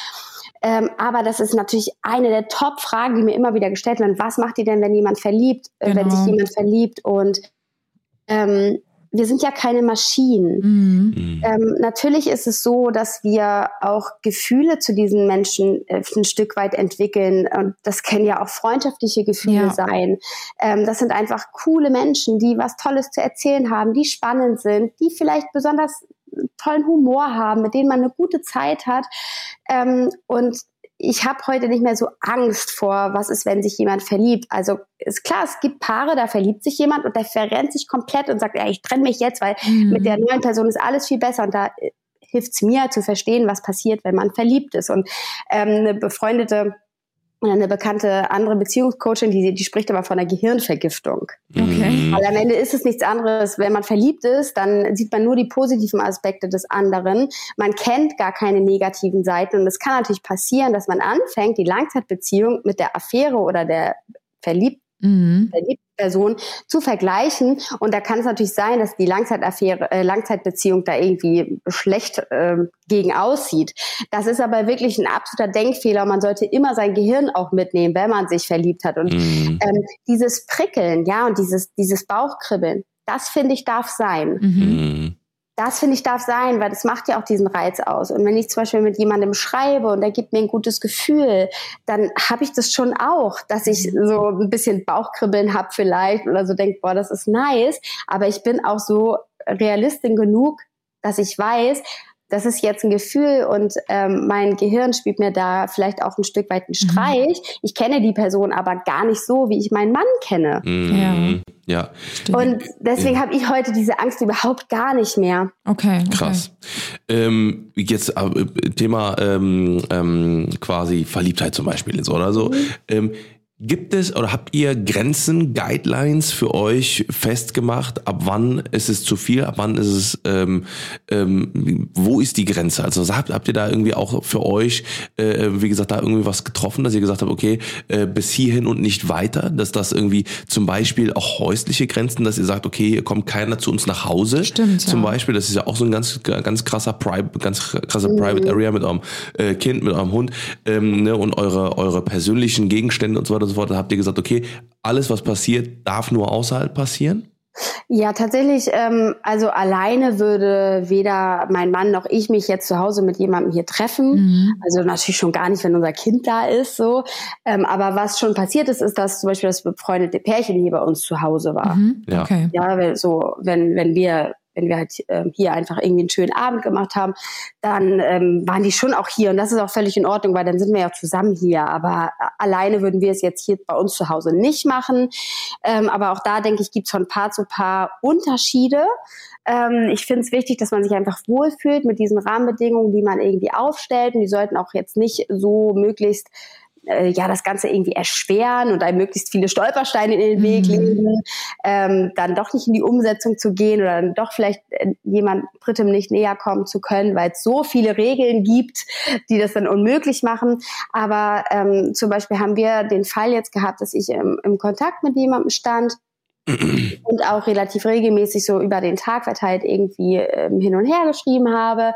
Ähm, aber das ist natürlich eine der Top-Fragen, die mir immer wieder gestellt werden. Was macht ihr denn, wenn jemand verliebt, äh, wenn Genau. sich jemand verliebt? Und ähm, wir sind ja keine Maschinen. Mhm. Ähm, natürlich ist es so, dass wir auch Gefühle zu diesen Menschen äh, ein Stück weit entwickeln. Und das können ja auch freundschaftliche Gefühle Ja. sein. Ähm, das sind einfach coole Menschen, die was Tolles zu erzählen haben, die spannend sind, die vielleicht besonders tollen Humor haben, mit denen man eine gute Zeit hat. Ähm, und ich habe heute nicht mehr so Angst vor, was ist, wenn sich jemand verliebt. Also ist klar, es gibt Paare, da verliebt sich jemand und der verrennt sich komplett und sagt, ja, ich trenne mich jetzt, weil Mhm. mit der neuen Person ist alles viel besser. Und da äh, hilft es mir zu verstehen, was passiert, wenn man verliebt ist. Und ähm, eine befreundete eine bekannte andere Beziehungscoachin, die, die spricht aber von einer Gehirnvergiftung. Okay. Mhm. Weil am Ende ist es nichts anderes. Wenn man verliebt ist, dann sieht man nur die positiven Aspekte des anderen. Man kennt gar keine negativen Seiten. Und es kann natürlich passieren, dass man anfängt, die Langzeitbeziehung mit der Affäre oder der verliebten Mhm. verliebten Person zu vergleichen. Und da kann es natürlich sein, dass die Langzeitaffäre, äh, Langzeitbeziehung da irgendwie schlecht ähm, gegen aussieht. Das ist aber wirklich ein absoluter Denkfehler. Man sollte immer sein Gehirn auch mitnehmen, wenn man sich verliebt hat. Und Mhm. ähm, dieses Prickeln, ja, und dieses, dieses Bauchkribbeln, das finde ich darf sein. Mhm. Mhm. Das finde ich darf sein, weil das macht ja auch diesen Reiz aus. Und wenn ich zum Beispiel mit jemandem schreibe und der gibt mir ein gutes Gefühl, dann habe ich das schon auch, dass ich so ein bisschen Bauchkribbeln habe vielleicht oder so denke, boah, das ist nice. Aber ich bin auch so Realistin genug, dass ich weiß, das ist jetzt ein Gefühl und ähm, mein Gehirn spielt mir da vielleicht auch ein Stück weit einen Streich. Ich kenne die Person aber gar nicht so, wie ich meinen Mann kenne. Mhm. Ja. Stimmt. Und deswegen habe ich heute diese Angst überhaupt gar nicht mehr. okay, okay. Krass. Ähm, jetzt äh, Thema ähm, ähm, quasi Verliebtheit zum Beispiel jetzt oder so. Ähm, gibt es oder habt ihr Grenzen, Guidelines für euch festgemacht? Ab wann ist es zu viel? Ab wann ist es, ähm, ähm, wo ist die Grenze? Also habt, habt ihr da irgendwie auch für euch, äh, wie gesagt, da irgendwie was getroffen, dass ihr gesagt habt, okay, äh, bis hierhin und nicht weiter? Dass das irgendwie zum Beispiel auch häusliche Grenzen, dass ihr sagt, okay, hier kommt keiner zu uns nach Hause. Stimmt, Zum ja. Beispiel, das ist ja auch so ein ganz, ganz krasser Private, ganz krasser Private Area mit eurem äh, Kind, mit eurem Hund ähm, ne, und eure, eure persönlichen Gegenstände und so weiter und so fort. Da habt ihr gesagt, okay, alles, was passiert, darf nur außerhalb passieren? Ja, tatsächlich, ähm, also alleine würde weder mein Mann noch ich mich jetzt zu Hause mit jemandem hier treffen. Mhm. Also natürlich schon gar nicht, wenn unser Kind da ist, so. Ähm, aber was schon passiert ist, ist, dass zum Beispiel das befreundete Pärchen hier bei uns zu Hause war. Mhm. Ja. Okay. Ja, so, wenn, wenn wir, wenn wir halt ähm, hier einfach irgendwie einen schönen Abend gemacht haben, dann ähm, waren die schon auch hier und das ist auch völlig in Ordnung, weil dann sind wir ja zusammen hier. Aber äh, alleine würden wir es jetzt hier bei uns zu Hause nicht machen. Ähm, aber auch da denke ich, gibt es von Paar zu Paar Unterschiede. Ähm, ich finde es wichtig, dass man sich einfach wohlfühlt mit diesen Rahmenbedingungen, die man irgendwie aufstellt. Und die sollten auch jetzt nicht so möglichst äh, ja das Ganze irgendwie erschweren und einem möglichst viele Stolpersteine in den Weg Mhm. legen, ähm, dann doch nicht in die Umsetzung zu gehen oder dann doch vielleicht äh, jemand Drittem nicht näher kommen zu können, weil es so viele Regeln gibt, die das dann unmöglich machen. Aber ähm, zum Beispiel haben wir den Fall jetzt gehabt, dass ich im, im Kontakt mit jemandem stand, und auch relativ regelmäßig so über den Tag verteilt irgendwie ähm, hin und her geschrieben habe.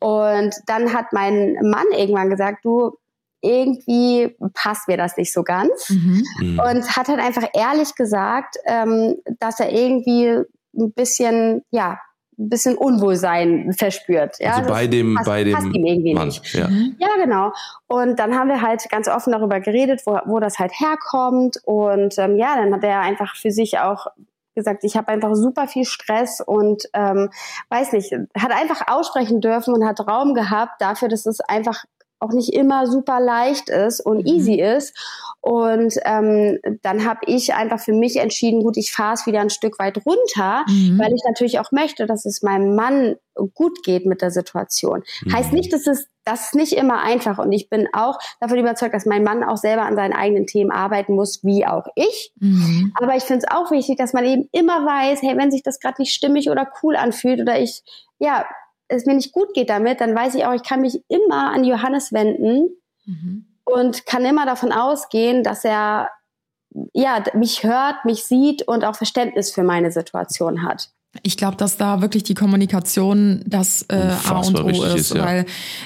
Und dann hat mein Mann irgendwann gesagt, du, irgendwie passt mir das nicht so ganz. Mhm. Mhm. Und hat halt einfach ehrlich gesagt, ähm, dass er irgendwie ein bisschen, ja, ein bisschen Unwohlsein verspürt. Ja, also bei dem, passt, bei passt dem ihm irgendwie Mann. nicht. Ja. Mhm. Ja, genau. Und dann haben wir halt ganz offen darüber geredet, wo, wo das halt herkommt. Und ähm, ja, dann hat er einfach für sich auch gesagt, ich habe einfach super viel Stress und ähm, weiß nicht, hat einfach aussprechen dürfen und hat Raum gehabt dafür, dass es einfach auch nicht immer super leicht ist und Mhm. easy ist. Und ähm, dann habe ich einfach für mich entschieden, gut, ich fahre es wieder ein Stück weit runter, Mhm. weil ich natürlich auch möchte, dass es meinem Mann gut geht mit der Situation. Heißt Mhm. nicht, dass es das ist nicht immer einfach und ich bin auch davon überzeugt, dass mein Mann auch selber an seinen eigenen Themen arbeiten muss, wie auch ich. Mhm. Aber ich finde es auch wichtig, dass man eben immer weiß, hey, wenn sich das gerade nicht stimmig oder cool anfühlt oder ich, ja, es mir nicht gut geht damit, dann weiß ich auch, ich kann mich immer an Johannes wenden Mhm. und kann immer davon ausgehen, dass er ja mich hört, mich sieht und auch Verständnis für meine Situation hat. Ich glaube, dass da wirklich die Kommunikation das äh, A und O ist, ist, ja. weil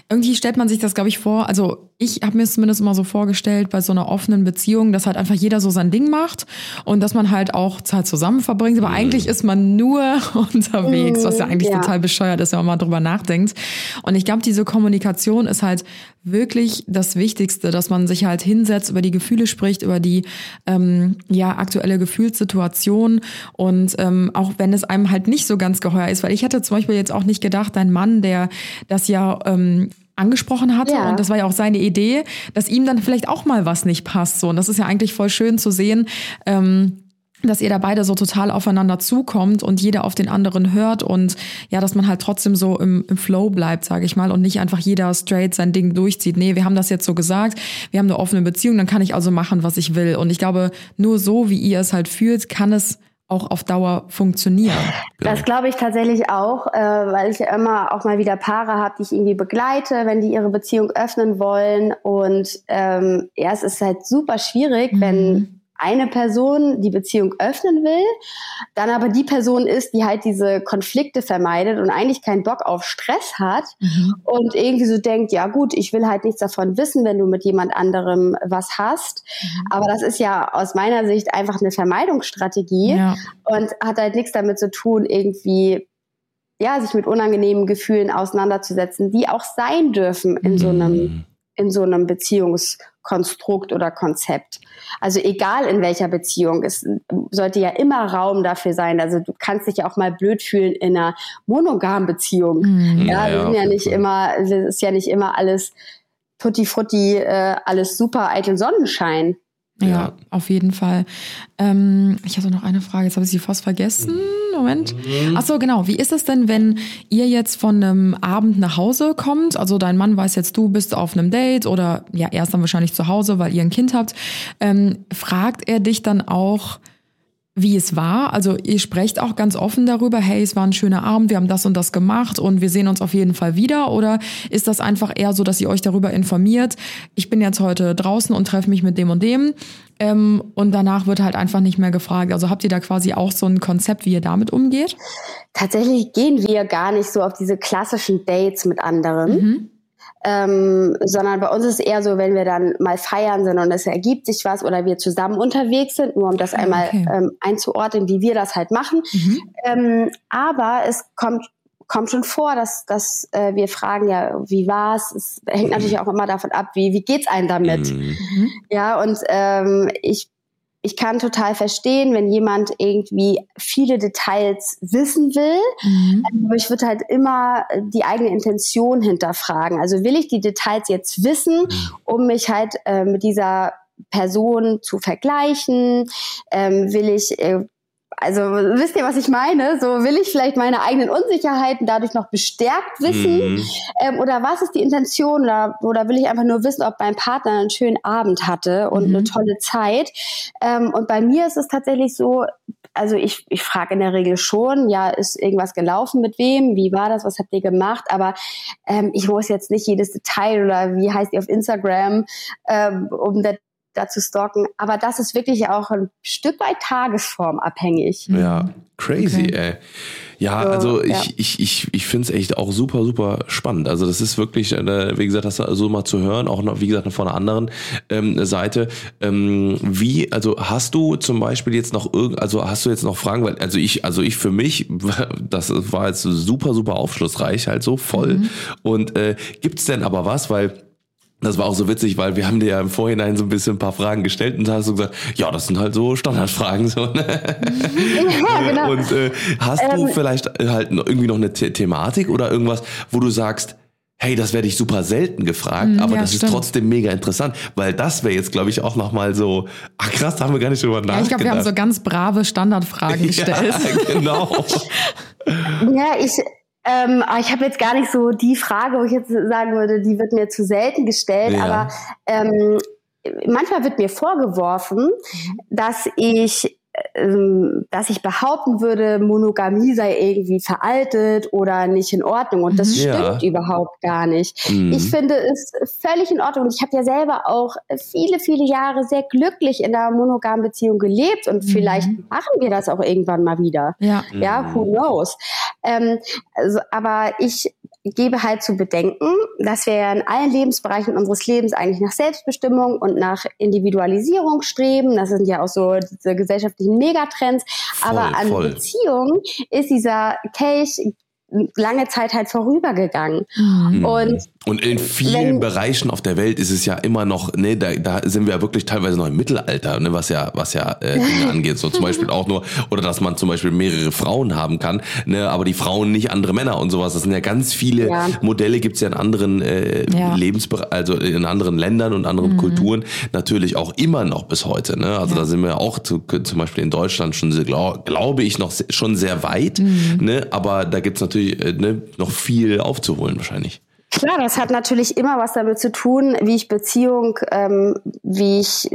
irgendwie stellt man sich das, glaube ich, vor. Also ich habe mir es zumindest immer so vorgestellt bei so einer offenen Beziehung, dass halt einfach jeder so sein Ding macht und dass man halt auch Zeit zusammen verbringt. Aber eigentlich ist man nur unterwegs, was ja eigentlich ja. total bescheuert ist, wenn man mal drüber nachdenkt. Und ich glaube, diese Kommunikation ist halt wirklich das Wichtigste, dass man sich halt hinsetzt, über die Gefühle spricht, über die ähm, ja aktuelle Gefühlssituation und ähm, auch wenn es einem halt nicht so ganz geheuer ist, weil ich hätte zum Beispiel jetzt auch nicht gedacht, dein Mann, der das ja ähm, angesprochen hatte Ja. und das war ja auch seine Idee, dass ihm dann vielleicht auch mal was nicht passt so und das ist ja eigentlich voll schön zu sehen. Ähm, dass ihr da beide so total aufeinander zukommt und jeder auf den anderen hört und ja, dass man halt trotzdem so im, im Flow bleibt, sage ich mal, und nicht einfach jeder straight sein Ding durchzieht. Nee, wir haben das jetzt so gesagt, wir haben eine offene Beziehung, dann kann ich also machen, was ich will. Und ich glaube, nur so, wie ihr es halt fühlt, kann es auch auf Dauer funktionieren. Das glaube ich tatsächlich auch, äh, weil ich ja immer auch mal wieder Paare habe, die ich irgendwie begleite, wenn die ihre Beziehung öffnen wollen. Und ähm, ja, es ist halt super schwierig, Mhm. wenn eine Person die Beziehung öffnen will, dann aber die Person ist, die halt diese Konflikte vermeidet und eigentlich keinen Bock auf Stress hat und irgendwie so denkt, ja gut, ich will halt nichts davon wissen, wenn du mit jemand anderem was hast. Aber das ist ja aus meiner Sicht einfach eine Vermeidungsstrategie Ja. und hat halt nichts damit zu tun, irgendwie ja, sich mit unangenehmen Gefühlen auseinanderzusetzen, die auch sein dürfen in so einem in so einem Beziehungskonstrukt oder Konzept. Also egal in welcher Beziehung, es sollte ja immer Raum dafür sein. Also du kannst dich ja auch mal blöd fühlen in einer monogamen Beziehung. Mhm. Ja, wir sind ja nicht immer, es ist ja nicht immer alles tutti frutti, äh, alles super eitel Sonnenschein. Ja, Ja. auf jeden Fall. Ähm, ich hatte noch eine Frage, jetzt habe ich sie fast vergessen. Moment. Ach so, genau. Wie ist es denn, wenn ihr jetzt von einem Abend nach Hause kommt? Also dein Mann weiß jetzt, du bist auf einem Date oder ja, er ist dann wahrscheinlich zu Hause, weil ihr ein Kind habt. Ähm, fragt er dich dann auch, wie es war. Also ihr sprecht auch ganz offen darüber, hey, es war ein schöner Abend, wir haben das und das gemacht und wir sehen uns auf jeden Fall wieder. Oder ist das einfach eher so, dass ihr euch darüber informiert, ich bin jetzt heute draußen und treffe mich mit dem und dem ähm, und danach wird halt einfach nicht mehr gefragt. Also habt ihr da quasi auch so ein Konzept, wie ihr damit umgeht? Tatsächlich gehen wir gar nicht so auf diese klassischen Dates mit anderen. Mhm. Ähm, sondern bei uns ist es eher so, wenn wir dann mal feiern sind und es ergibt sich was oder wir zusammen unterwegs sind, nur um das Ah, einmal okay. ähm, einzuordnen, wie wir das halt machen. Mhm. Ähm, aber es kommt kommt schon vor, dass, dass äh, wir fragen, ja, wie war's? Es hängt natürlich auch immer davon ab, wie, wie geht's einem damit? Mhm. Ja, und ähm, ich, ich kann total verstehen, wenn jemand irgendwie viele Details wissen will, Mhm. aber ich würde halt immer die eigene Intention hinterfragen. Also will ich die Details jetzt wissen, um mich halt äh, mit dieser Person zu vergleichen? Ähm, will ich, äh, also wisst ihr, was ich meine? So will ich vielleicht meine eigenen Unsicherheiten dadurch noch bestärkt wissen? Mhm. Ähm, oder was ist die Intention? Oder, oder will ich einfach nur wissen, ob mein Partner einen schönen Abend hatte und Mhm. eine tolle Zeit? Ähm, und bei mir ist es tatsächlich so, also ich, ich frage in der Regel schon, ja, ist irgendwas gelaufen mit wem? Wie war das? Was habt ihr gemacht? Aber ähm, ich muss jetzt nicht jedes Detail oder wie heißt ihr auf Instagram, ähm, um das dazu stalken. Aber das ist wirklich auch ein Stück weit tagesformabhängig. Ja, crazy, Okay. ey. Ja, So, also ja. ich, ich, ich, ich finde es echt auch super, super spannend. Also das ist wirklich, äh, wie gesagt, das so mal zu hören, auch noch, wie gesagt, von einer anderen ähm, Seite. Ähm, wie, also hast du zum Beispiel jetzt noch irgend, also hast du jetzt noch Fragen, weil, also ich, also ich für mich, das war jetzt super, super aufschlussreich, halt so voll. Und äh, gibt's denn aber was, weil das war auch so witzig, weil wir haben dir ja im Vorhinein so ein bisschen ein paar Fragen gestellt und da hast du gesagt, ja, das sind halt so Standardfragen. So, ne? Ja, genau. Und äh, hast du Ähm, vielleicht halt noch irgendwie noch eine The Thematik oder irgendwas, wo du sagst, hey, das werde ich super selten gefragt, Mm, aber ja, das stimmt. ist trotzdem mega interessant, weil das wäre jetzt, glaube ich, auch nochmal so, ach krass, da haben wir gar nicht drüber Ja, nachgedacht. ich glaube, wir haben so ganz brave Standardfragen gestellt. Ja, genau. Ja, ich, ähm, aber ich habe jetzt gar nicht so die Frage, wo ich jetzt sagen würde, die wird mir zu selten gestellt, Ja. aber ähm, manchmal wird mir vorgeworfen, dass ich dass ich behaupten würde, Monogamie sei irgendwie veraltet oder nicht in Ordnung. Und das Mhm. Ja. stimmt überhaupt gar nicht. Mhm. Ich finde es völlig in Ordnung. Ich habe ja selber auch viele, viele Jahre sehr glücklich in einer monogamen Beziehung gelebt. Und Mhm. vielleicht machen wir das auch irgendwann mal wieder. Ja. Ja, who knows? Ähm, also, aber ich gebe halt zu bedenken, dass wir ja in allen Lebensbereichen unseres Lebens eigentlich nach Selbstbestimmung und nach Individualisierung streben. Das sind ja auch so diese gesellschaftlichen Megatrends. Voll, aber an voll. Beziehungen ist dieser Kelch lange Zeit halt vorübergegangen. Mhm. Und Und in vielen Wenn- Bereichen auf der Welt ist es ja immer noch, ne, da, da sind wir ja wirklich teilweise noch im Mittelalter, ne, was ja, was ja äh, Dinge angeht. So zum Beispiel auch nur, oder dass man zum Beispiel mehrere Frauen haben kann, ne, aber die Frauen nicht andere Männer und sowas. Das sind ja ganz viele Ja. Modelle, gibt's ja in anderen äh, Ja. Lebensbereichen, also in anderen Ländern und anderen Kulturen natürlich auch immer noch bis heute. Ne? Also da sind wir auch zu, zum Beispiel in Deutschland schon, sehr, glaub, glaube ich, noch schon sehr weit. Ne? Aber da gibt's natürlich äh, ne, noch viel aufzuholen wahrscheinlich. Klar, das hat natürlich immer was damit zu tun, wie ich Beziehung, ähm, wie ich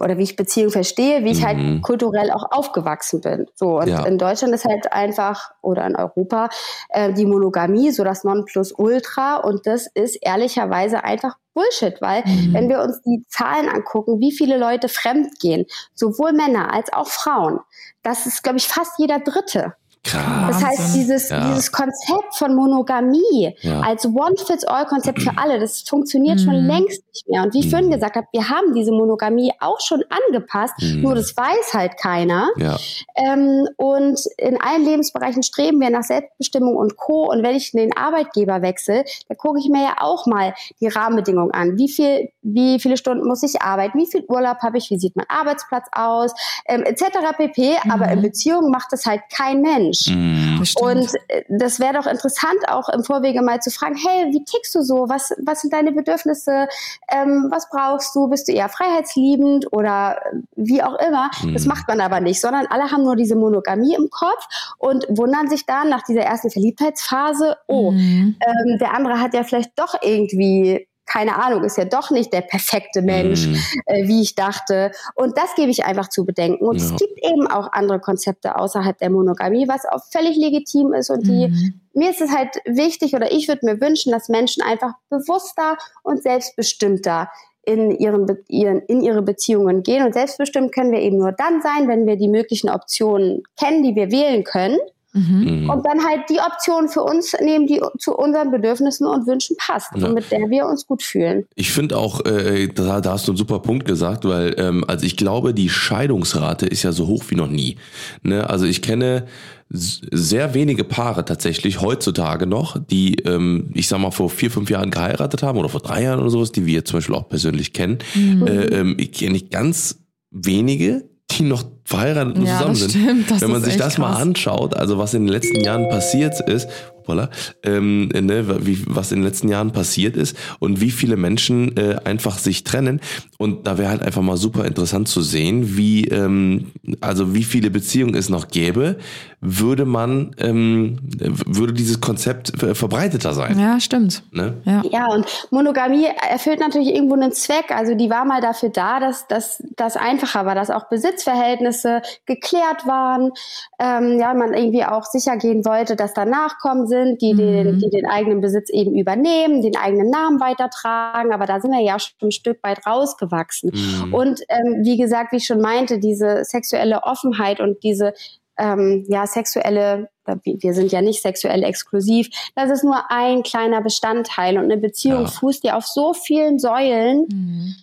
oder wie ich Beziehung verstehe, wie ich Mhm. halt kulturell auch aufgewachsen bin. So und Ja. in Deutschland ist halt einfach oder in Europa äh, die Monogamie so das Nonplusultra und das ist ehrlicherweise einfach Bullshit, weil Mhm. wenn wir uns die Zahlen angucken, wie viele Leute fremd gehen, sowohl Männer als auch Frauen, das ist glaube ich fast jeder Dritte. Krass. Das heißt, dieses, Ja. dieses Konzept von Monogamie Ja. als One-Fits-All-Konzept für alle, das funktioniert schon Mhm. längst nicht mehr. Und wie ich Mhm. vorhin gesagt habe, wir haben diese Monogamie auch schon angepasst, Mhm. nur das weiß halt keiner. Ja. Ähm, und in allen Lebensbereichen streben wir nach Selbstbestimmung und Co. Und wenn ich den Arbeitgeber wechsle, da gucke ich mir ja auch mal die Rahmenbedingungen an. Wie viel, wie viele Stunden muss ich arbeiten? Wie viel Urlaub habe ich? Wie sieht mein Arbeitsplatz aus? Ähm, etc. pp. Aber in Mhm. Beziehungen macht das halt kein Mensch. Mhm. Das stimmt. Und äh, das wäre doch interessant, auch im Vorwege mal zu fragen, hey, wie tickst du so? Was, was sind deine Bedürfnisse? Ähm, was brauchst du? Bist du eher freiheitsliebend oder wie auch immer? Das Mhm. macht man aber nicht, sondern alle haben nur diese Monogamie im Kopf und wundern sich dann nach dieser ersten Verliebtheitsphase, oh, Mhm. ähm, der andere hat ja vielleicht doch irgendwie keine Ahnung, ist ja doch nicht der perfekte Mensch, Mhm. äh, wie ich dachte. Und das gebe ich einfach zu bedenken. Und Ja. es gibt eben auch andere Konzepte außerhalb der Monogamie, was auch völlig legitim ist. Und die, Mhm. mir ist es halt wichtig oder ich würde mir wünschen, dass Menschen einfach bewusster und selbstbestimmter in, ihren, Be- ihren, in ihre Beziehungen gehen. Und selbstbestimmt können wir eben nur dann sein, wenn wir die möglichen Optionen kennen, die wir wählen können. Mhm. Mhm. Und dann halt die Option für uns nehmen, die zu unseren Bedürfnissen und Wünschen passt Ja. und mit der wir uns gut fühlen. Ich finde auch, äh, da, da hast du einen super Punkt gesagt, weil ähm, also ich glaube, die Scheidungsrate ist ja so hoch wie noch nie. Ne? Also ich kenne sehr wenige Paare tatsächlich heutzutage noch, die, ähm, ich sag mal, vor vier, fünf Jahren geheiratet haben oder vor drei Jahren oder sowas, die wir zum Beispiel auch persönlich kennen. Mhm. Äh, ähm, ich kenne nicht ganz wenige, die noch verheiratet und Ja, zusammen sind. stimmt. Das Wenn man sich das mal krass. anschaut, also was in den letzten Jahren passiert ist, hoppala, ähm, ne, wie, was in den letzten Jahren passiert ist und wie viele Menschen äh, einfach sich trennen. Und da wäre halt einfach mal super interessant zu sehen, wie, ähm, also wie viele Beziehungen es noch gäbe, würde man, ähm, würde dieses Konzept ver- verbreiteter sein. Ja, stimmt. Ne? Ja. Ja, und Monogamie erfüllt natürlich irgendwo einen Zweck. Also die war mal dafür da, dass dass das einfacher war, dass auch Besitzverhältnisse geklärt waren. Ähm, ja, man irgendwie auch sicher gehen wollte, dass da Nachkommen sind, die, den, die den eigenen Besitz eben übernehmen, den eigenen Namen weitertragen. Aber da sind wir ja schon ein Stück weit rausgewachsen. Mhm. Und ähm, wie gesagt, wie ich schon meinte, diese sexuelle Offenheit und diese ähm, ja sexuelle, wir sind ja nicht sexuell exklusiv, das ist nur ein kleiner Bestandteil und eine Beziehung Ja. fußt ja auf so vielen Säulen. Mhm.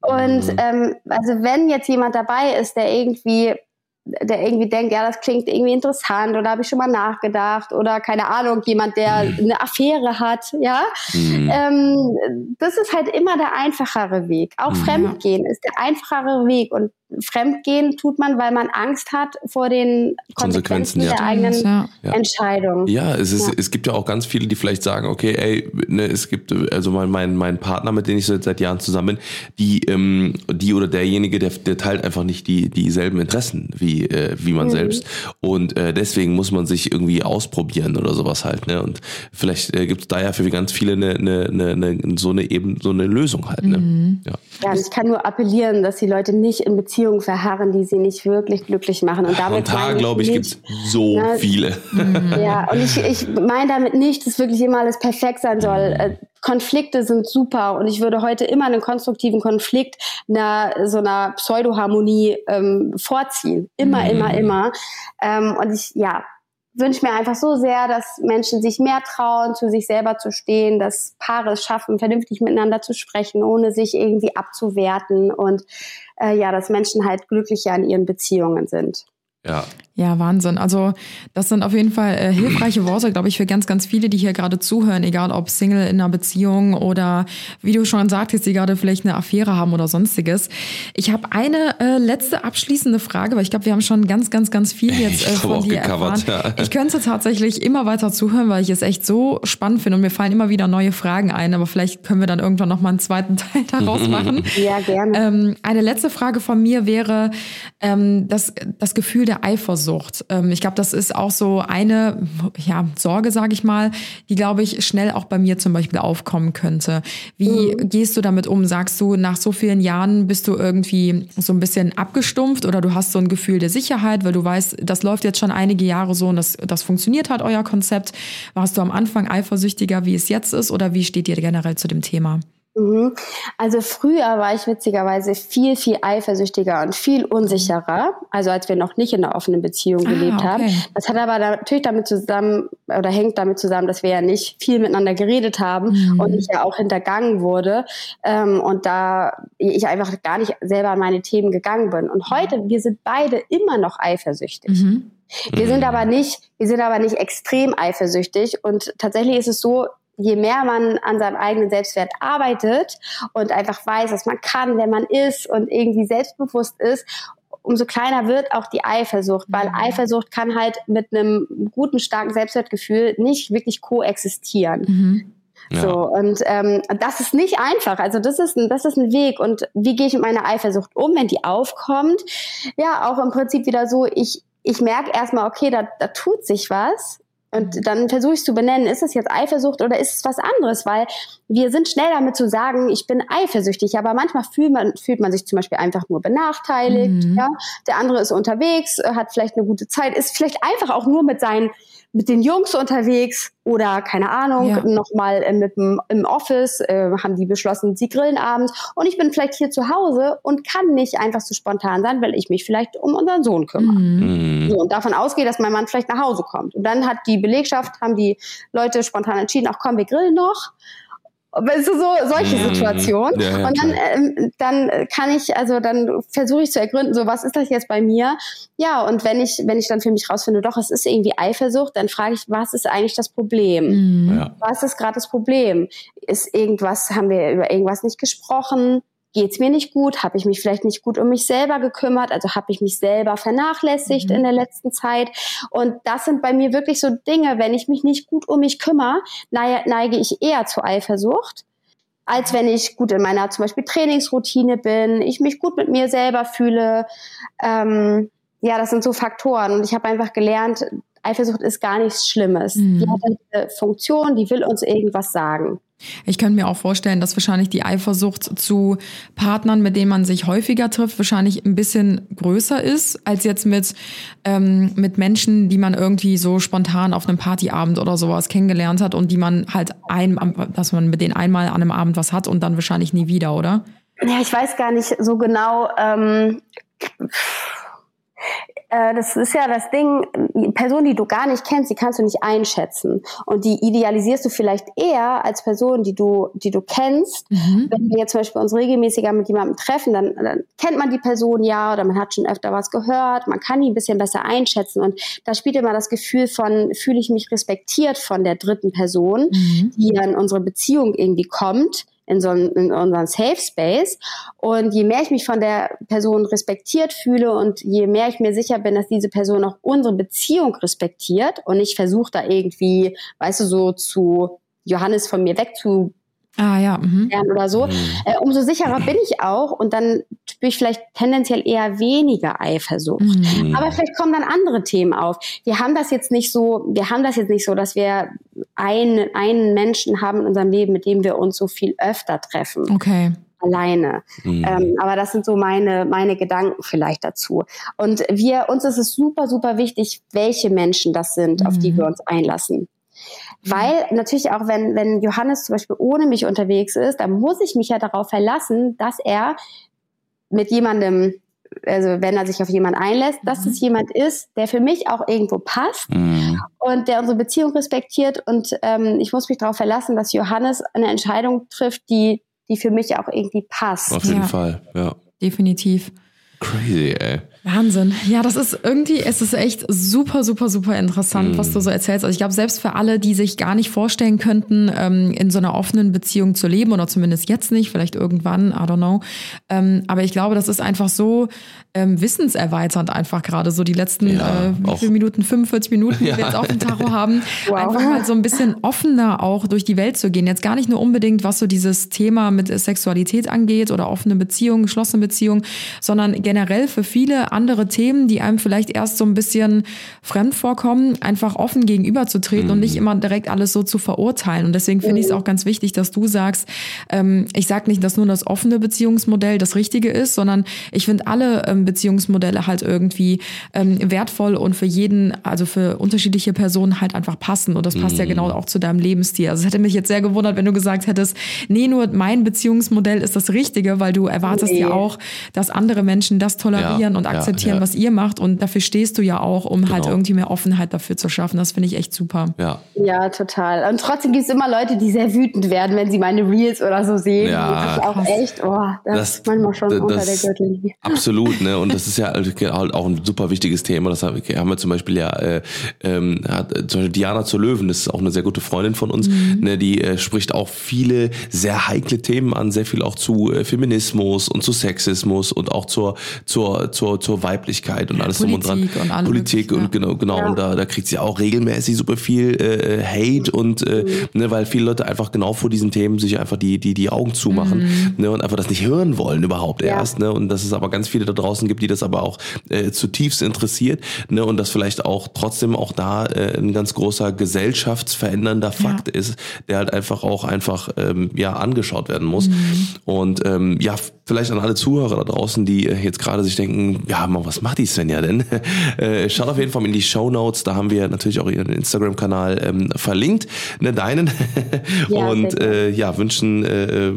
Und Mhm. ähm, also wenn jetzt jemand dabei ist, der irgendwie der irgendwie denkt, ja, das klingt irgendwie interessant oder habe ich schon mal nachgedacht oder keine Ahnung, jemand, der eine Affäre hat, ja, Mhm. ähm, das ist halt immer der einfachere Weg. Auch Mhm. Fremdgehen ist der einfachere Weg und Fremdgehen tut man, weil man Angst hat vor den Konsequenzen, Konsequenzen ja. der eigenen Ja. Ja. Entscheidung. Ja, es, ist, Ja. es gibt ja auch ganz viele, die vielleicht sagen, okay, ey, ne, es gibt, also mein, mein, mein Partner, mit dem ich seit, seit Jahren zusammen bin, die, ähm, die oder derjenige, der, der teilt einfach nicht die dieselben Interessen wie, äh, wie man Mhm. selbst. Und äh, deswegen muss man sich irgendwie ausprobieren oder sowas halt. Ne? Und vielleicht äh, gibt es da ja für ganz viele eine, eine, eine, eine, so eine eben so eine Lösung halt. Ne? Mhm. Ja. Ja, ich kann nur appellieren, dass die Leute nicht in Beziehungen verharren, die sie nicht wirklich glücklich machen. Und damit meine glaube ich, nicht- gibt's so Ne? viele. Ja, und ich, ich meine damit nicht, dass wirklich immer alles perfekt sein soll. Äh, Konflikte sind super und ich würde heute immer einen konstruktiven Konflikt einer so einer Pseudoharmonie ähm, vorziehen. Immer, Mhm. immer, immer. Ähm, und ich, ja, wünsche mir einfach so sehr, dass Menschen sich mehr trauen, zu sich selber zu stehen, dass Paare es schaffen, vernünftig miteinander zu sprechen, ohne sich irgendwie abzuwerten und äh, ja, dass Menschen halt glücklicher in ihren Beziehungen sind. Ja. Ja, Wahnsinn. Also das sind auf jeden Fall äh, hilfreiche Worte, glaube ich, für ganz, ganz viele, die hier gerade zuhören, egal ob Single in einer Beziehung oder wie du schon sagtest, die gerade vielleicht eine Affäre haben oder sonstiges. Ich habe eine äh, letzte abschließende Frage, weil ich glaube, wir haben schon ganz, ganz, ganz viel jetzt Ich äh, von dir erfahren. ja. Ich könnte tatsächlich immer weiter zuhören, weil ich es echt so spannend finde und mir fallen immer wieder neue Fragen ein, aber vielleicht können wir dann irgendwann noch mal einen zweiten Teil daraus machen. Ja, gerne. Ähm, eine letzte Frage von mir wäre ähm, das, das Gefühl der Eifersucht. Ähm, ich glaube, das ist auch so eine ja, Sorge, sage ich mal, die, glaube ich, schnell auch bei mir zum Beispiel aufkommen könnte. Wie gehst du damit um? Sagst du, nach so vielen Jahren bist du irgendwie so ein bisschen abgestumpft oder du hast so ein Gefühl der Sicherheit, weil du weißt, das läuft jetzt schon einige Jahre so und das, das funktioniert halt, euer Konzept. Warst du am Anfang eifersüchtiger, wie es jetzt ist oder wie steht ihr generell zu dem Thema? Mhm. Also früher war ich witzigerweise viel, viel eifersüchtiger und viel unsicherer, also als wir noch nicht in einer offenen Beziehung Ah, gelebt haben. okay. Das hat aber natürlich damit zusammen oder hängt damit zusammen, dass wir ja nicht viel miteinander geredet haben Mhm. und ich ja auch hintergangen wurde ähm, und da ich einfach gar nicht selber an meine Themen gegangen bin. Und heute, wir sind beide immer noch eifersüchtig. Mhm. Wir sind aber nicht, wir sind aber nicht extrem eifersüchtig und tatsächlich ist es so, je mehr man an seinem eigenen Selbstwert arbeitet und einfach weiß, was man kann, wer man ist und irgendwie selbstbewusst ist, umso kleiner wird auch die Eifersucht, weil Eifersucht kann halt mit einem guten, starken Selbstwertgefühl nicht wirklich koexistieren. Mhm. Ja. So, und ähm, das ist nicht einfach. Also das ist, ein, das ist ein Weg. Und wie gehe ich mit meiner Eifersucht um, wenn die aufkommt? Ja, auch im Prinzip wieder so, ich, ich merke erstmal, okay, da, da tut sich was. Und dann versuche ich zu benennen, ist es jetzt Eifersucht oder ist es was anderes? Weil wir sind schnell damit zu sagen, ich bin eifersüchtig, aber manchmal fühlt man, fühlt man sich zum Beispiel einfach nur benachteiligt. Mhm. Ja? Der andere ist unterwegs, hat vielleicht eine gute Zeit, ist vielleicht einfach auch nur mit seinen mit den Jungs unterwegs oder keine Ahnung, Ja. nochmal äh, mit dem, im Office, äh, haben die beschlossen, sie grillen abends und ich bin vielleicht hier zu Hause und kann nicht einfach so spontan sein, weil ich mich vielleicht um unseren Sohn kümmere. Mhm. Mhm. So, und davon ausgehe, dass mein Mann vielleicht nach Hause kommt. Und dann hat die Belegschaft, haben die Leute spontan entschieden, ach komm, wir grillen noch. Weißt du, so, solche Mhm. Situationen. Ja, ja, und dann, ähm, dann kann ich, also dann versuche ich zu ergründen, so was ist das jetzt bei mir? Ja, und wenn ich, wenn ich dann für mich rausfinde, doch, es ist irgendwie Eifersucht, dann frage ich, was ist eigentlich das Problem? Mhm. Ja. Was ist gerade das Problem? Ist irgendwas, haben wir über irgendwas nicht gesprochen? Geht's mir nicht gut? Habe ich mich vielleicht nicht gut um mich selber gekümmert? Also habe ich mich selber vernachlässigt Mhm. in der letzten Zeit? Und das sind bei mir wirklich so Dinge, wenn ich mich nicht gut um mich kümmere, neige, ich eher zu Eifersucht, als wenn ich gut in meiner zum Beispiel Trainingsroutine bin, ich mich gut mit mir selber fühle. Ähm, ja, das sind so Faktoren. Und ich habe einfach gelernt, Eifersucht ist gar nichts Schlimmes. Mhm. Die hat eine Funktion, die will uns irgendwas sagen. Ich könnte mir auch vorstellen, dass wahrscheinlich die Eifersucht zu Partnern, mit denen man sich häufiger trifft, wahrscheinlich ein bisschen größer ist, als jetzt mit, ähm, mit Menschen, die man irgendwie so spontan auf einem Partyabend oder sowas kennengelernt hat und die man halt ein, dass man mit denen einmal an einem Abend was hat und dann wahrscheinlich nie wieder, oder? Ja, ich weiß gar nicht so genau. Ähm äh, das ist ja das Ding, Personen, die du gar nicht kennst, die kannst du nicht einschätzen. Und die idealisierst du vielleicht eher als Personen, die du, die du kennst. Mhm. Wenn wir jetzt zum Beispiel uns regelmäßiger mit jemandem treffen, dann, dann kennt man die Person ja oder man hat schon öfter was gehört, man kann die ein bisschen besser einschätzen. Und da spielt immer das Gefühl von, fühle ich mich respektiert von der dritten Person, mhm. die in unsere Beziehung irgendwie kommt in so einem, in unseren Safe Space. Und je mehr ich mich von der Person respektiert fühle und je mehr ich mir sicher bin, dass diese Person auch unsere Beziehung respektiert und nicht versucht da irgendwie, weißt du, so zu Johannes von mir wegzu ah, ja. Mhm. oder so, mhm. äh, umso sicherer bin ich auch und dann spüre ich vielleicht tendenziell eher weniger Eifersucht. Mhm. Aber vielleicht kommen dann andere Themen auf. Wir haben das jetzt nicht so, wir haben das jetzt nicht so, dass wir einen, einen Menschen haben in unserem Leben, mit dem wir uns so viel öfter treffen. Okay alleine. Mhm. Ähm, aber das sind so meine, meine Gedanken vielleicht dazu. Und wir, uns ist es super, super wichtig, welche Menschen das sind, mhm. auf die mhm. wir uns einlassen. Weil natürlich auch, wenn, wenn Johannes zum Beispiel ohne mich unterwegs ist, dann muss ich mich ja darauf verlassen, dass er mit jemandem, also wenn er sich auf jemanden einlässt, dass mhm. es jemand ist, der für mich auch irgendwo passt mhm. und der unsere Beziehung respektiert. Und ähm, ich muss mich darauf verlassen, dass Johannes eine Entscheidung trifft, die, die für mich auch irgendwie passt. Auf jeden ja. Fall, ja. Definitiv. Crazy, ey. Wahnsinn. Ja, das ist irgendwie, es ist echt super, super, super interessant, mm. was du so erzählst. Also ich glaube, selbst für alle, die sich gar nicht vorstellen könnten, ähm, in so einer offenen Beziehung zu leben oder zumindest jetzt nicht, vielleicht irgendwann, I don't know. Ähm, aber ich glaube, das ist einfach so ähm, wissenserweiternd einfach gerade so die letzten ja, äh, wie viele Minuten, 45 Minuten, die ja. wir jetzt auf dem Tacho haben, wow. einfach mal so ein bisschen offener auch durch die Welt zu gehen. Jetzt gar nicht nur unbedingt, was so dieses Thema mit Sexualität angeht oder offene Beziehungen, geschlossene Beziehungen, sondern generell für viele andere Themen, die einem vielleicht erst so ein bisschen fremd vorkommen, einfach offen gegenüberzutreten mhm. und nicht mhm. immer direkt alles so zu verurteilen. Und deswegen finde ich es mhm. auch ganz wichtig, dass du sagst, ähm, ich sage nicht, dass nur das offene Beziehungsmodell das Richtige ist, sondern ich finde alle ähm, Beziehungsmodelle halt irgendwie ähm, wertvoll und für jeden, also für unterschiedliche Personen halt einfach passen. Und das passt mhm. ja genau auch zu deinem Lebensstil. Also es hätte mich jetzt sehr gewundert, wenn du gesagt hättest, nee, nur mein Beziehungsmodell ist das Richtige, weil du erwartest nee. ja auch, dass andere Menschen das tolerieren ja, und akzeptieren akzeptieren, ja. was ihr macht. Und dafür stehst du ja auch, um halt genau. halt irgendwie mehr Offenheit dafür zu schaffen. Das finde ich echt super. Ja. Ja, total. Und trotzdem gibt es immer Leute, die sehr wütend werden, wenn sie meine Reels oder so sehen. Ja. Das ist auch echt, oh, das, das ist manchmal schon das, unter der Gürtellinie. Absolut, ne? Und das ist ja halt auch ein super wichtiges Thema. Das haben wir zum Beispiel ja, äh, ähm, hat, zum Beispiel Diana zur Löwen, das ist auch eine sehr gute Freundin von uns, mhm. ne? Die äh, spricht auch viele sehr heikle Themen an, sehr viel auch zu äh, Feminismus und zu Sexismus und auch zur, zur, zur, zur Weiblichkeit und alles Politik drum und dran. Und Politik und genau, genau. Ja. Und da, da kriegt sie auch regelmäßig super viel äh, Hate und äh, mhm. ne, weil viele Leute einfach genau vor diesen Themen sich einfach die, die, die Augen zumachen mhm. ne, und einfach das nicht hören wollen überhaupt ja. erst. Ne, und dass es aber ganz viele da draußen gibt, die das aber auch äh, zutiefst interessiert. Ne, und das vielleicht auch trotzdem auch da äh, ein ganz großer gesellschaftsverändernder Fakt ja. ist, der halt einfach auch einfach ähm, ja angeschaut werden muss. Mhm. Und ähm, ja, vielleicht an alle Zuhörer da draußen, die äh, jetzt gerade sich denken, ja, mal, was macht die Svenja denn? Äh, schaut auf jeden Fall in die Show Notes, da haben wir natürlich auch ihren Instagram-Kanal ähm, verlinkt, ne, deinen. Ja, und äh, ja, wünschen äh,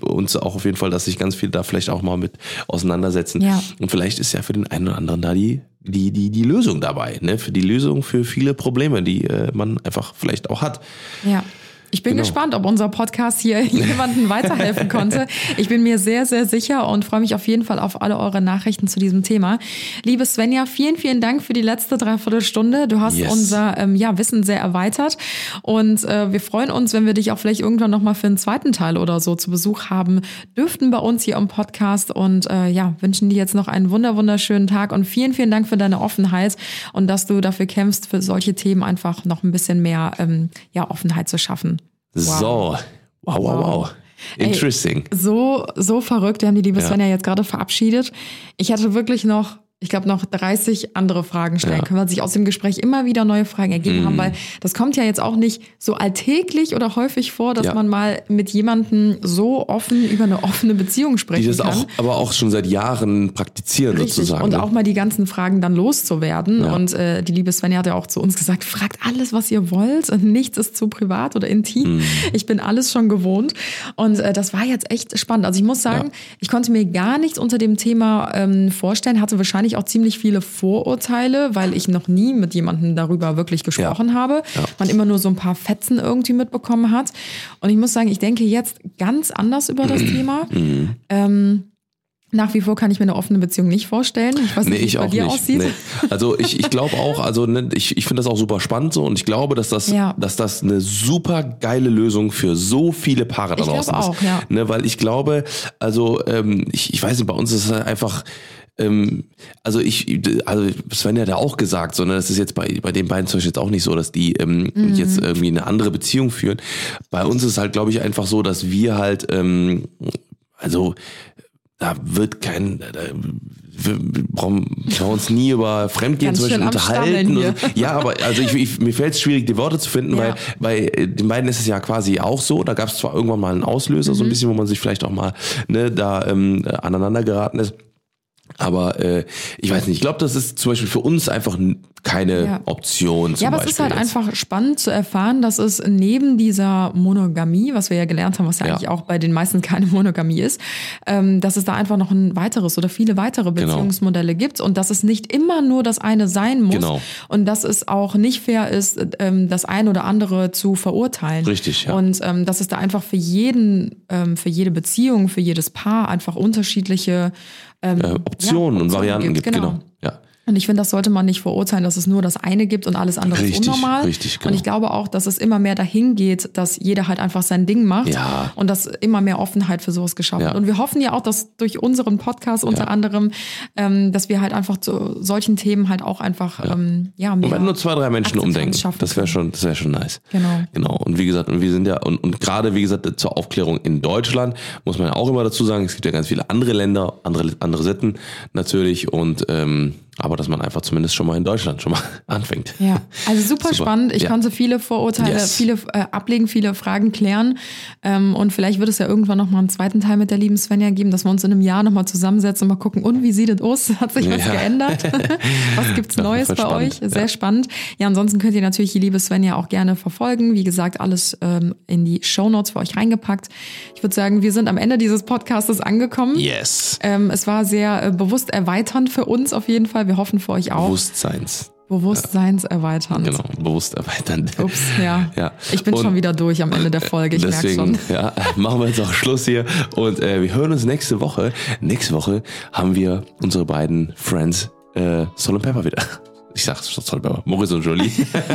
uns auch auf jeden Fall, dass sich ganz viele da vielleicht auch mal mit auseinandersetzen. Ja. Und vielleicht ist ja für den einen oder anderen da die die, die, die Lösung dabei, ne? Für die Lösung für viele Probleme, die äh, man einfach vielleicht auch hat. Ja. Ich bin genau. gespannt, ob unser Podcast hier jemandem weiterhelfen konnte. Ich bin mir sehr, sehr sicher und freue mich auf jeden Fall auf alle eure Nachrichten zu diesem Thema. Liebe Svenja, vielen, vielen Dank für die letzte Dreiviertelstunde. Du hast yes. unser ähm, ja, Wissen sehr erweitert und äh, wir freuen uns, wenn wir dich auch vielleicht irgendwann nochmal für einen zweiten Teil oder so zu Besuch haben dürften bei uns hier im Podcast und äh, ja, wünschen dir jetzt noch einen wunder, wunderschönen Tag und vielen, vielen Dank für deine Offenheit und dass du dafür kämpfst, für solche Themen einfach noch ein bisschen mehr ähm, ja, Offenheit zu schaffen. Wow. So, wow, wow, wow. Interesting. Ey, so, so verrückt. Wir haben die liebe ja. Svenja jetzt gerade verabschiedet. Ich hatte wirklich noch ich glaube, noch 30 andere Fragen stellen Ja. können, weil sich aus dem Gespräch immer wieder neue Fragen ergeben Mhm. haben, weil das kommt ja jetzt auch nicht so alltäglich oder häufig vor, dass Ja. man mal mit jemandem so offen über eine offene Beziehung sprechen Die das kann. auch, aber auch schon seit Jahren praktizieren Richtig. sozusagen. Und ne? auch mal die ganzen Fragen dann loszuwerden. Ja. Und äh, die liebe Svenja hat ja auch zu uns gesagt, fragt alles, was ihr wollt. Und nichts ist zu privat oder intim. Mhm. Ich bin alles schon gewohnt. Und äh, das war jetzt echt spannend. Also ich muss sagen, ich konnte mir gar nichts unter dem Thema ähm, vorstellen, hatte wahrscheinlich auch ziemlich viele Vorurteile, weil ich noch nie mit jemandem darüber wirklich gesprochen habe. Ja. Man immer nur so ein paar Fetzen irgendwie mitbekommen hat. Und ich muss sagen, ich denke jetzt ganz anders über das Thema. Mhm. Ähm, nach wie vor kann ich mir eine offene Beziehung nicht vorstellen. Ich weiß Nee, nicht, wie es ich bei dir nicht. aussieht. Nee. Also ich, ich glaube auch, also ne, ich, ich finde das auch super spannend so und ich glaube, dass das, Ja. dass das eine super geile Lösung für so viele Paare da Ich draußen auch, ist. ja. Ne, weil ich glaube, also ähm, ich, ich weiß nicht, bei uns ist es halt einfach ähm, also ich, also Sven hat ja auch gesagt, so, ne, das ist jetzt bei, bei den beiden zum Beispiel jetzt auch nicht so, dass die ähm, Mhm. jetzt irgendwie eine andere Beziehung führen. Bei uns ist halt, glaube ich, einfach so, dass wir halt, ähm, also da wird kein, da, wir brauchen, uns nie über Fremdgehen Ganz zum Beispiel unterhalten. So. Ja, aber also ich, ich, mir fällt es schwierig, die Worte zu finden, Ja. weil bei äh, den beiden ist es ja quasi auch so. Da gab es zwar irgendwann mal einen Auslöser, Mhm. so ein bisschen, wo man sich vielleicht auch mal ne, da ähm, aneinander geraten ist. Aber äh, ich weiß nicht, ich glaube, das ist zum Beispiel für uns einfach keine Ja. Option. Ja, aber es Beispiel ist halt jetzt. einfach spannend zu erfahren, dass es neben dieser Monogamie, was wir ja gelernt haben, was ja, Ja. eigentlich auch bei den meisten keine Monogamie ist, ähm, dass es da einfach noch ein weiteres oder viele weitere Genau. Beziehungsmodelle gibt und dass es nicht immer nur das eine sein muss Genau. und dass es auch nicht fair ist, ähm, das ein oder andere zu verurteilen. Richtig, ja. Und ähm, dass es da einfach für jeden, ähm, für jede Beziehung, für jedes Paar einfach unterschiedliche ähm, äh, Optionen ja, und Varianten gibt. Genau. Ja. Und ich finde, das sollte man nicht verurteilen, dass es nur das eine gibt und alles andere Richtig, ist unnormal. richtig, genau. Und ich glaube auch, dass es immer mehr dahin geht, dass jeder halt einfach sein Ding macht Ja. und dass immer mehr Offenheit für sowas geschaffen Ja. wird. Und wir hoffen ja auch, dass durch unseren Podcast unter anderem, ähm, dass wir halt einfach zu solchen Themen halt auch einfach ähm, ja mehr Und wenn nur zwei, drei Menschen umdenken, das wäre schon, das wäre schon nice. Genau. Genau. Und wie gesagt, und wir sind ja, und, und gerade wie gesagt, zur Aufklärung in Deutschland muss man ja auch immer dazu sagen, es gibt ja ganz viele andere Länder, andere, andere Sitten natürlich und ähm, aber dass man einfach zumindest schon mal in Deutschland schon mal anfängt. Ja, also super, Super. spannend. Ich Ja. konnte viele Vorurteile, Yes. viele äh, ablegen, viele Fragen klären. Ähm, und vielleicht wird es ja irgendwann noch mal einen zweiten Teil mit der lieben Svenja geben, dass wir uns in einem Jahr noch mal zusammensetzen und mal gucken, und wie sieht es aus? Hat sich was Ja. geändert? was gibt's Ja, Neues bei spannend. euch? Sehr spannend. Ja, ansonsten könnt ihr natürlich die liebe Svenja auch gerne verfolgen. Wie gesagt, alles ähm, in die Shownotes für euch reingepackt. Ich würde sagen, wir sind am Ende dieses Podcastes angekommen. Yes. Ähm, es war sehr äh, bewusst erweiternd für uns auf jeden Fall. Wir hoffen für euch auch. Bewusstseins. Bewusstseinserweiternd. Genau, bewusst erweitern. Ups, ja. Ja. Ich bin Und schon wieder durch am Ende der Folge, ich merke Deswegen, schon. ja, machen wir jetzt auch Schluss hier und äh, wir hören uns nächste Woche. Nächste Woche haben wir unsere beiden Friends äh, Sol und Pepper wieder. Ich sag's schon, Pepper, Maurice und Jolie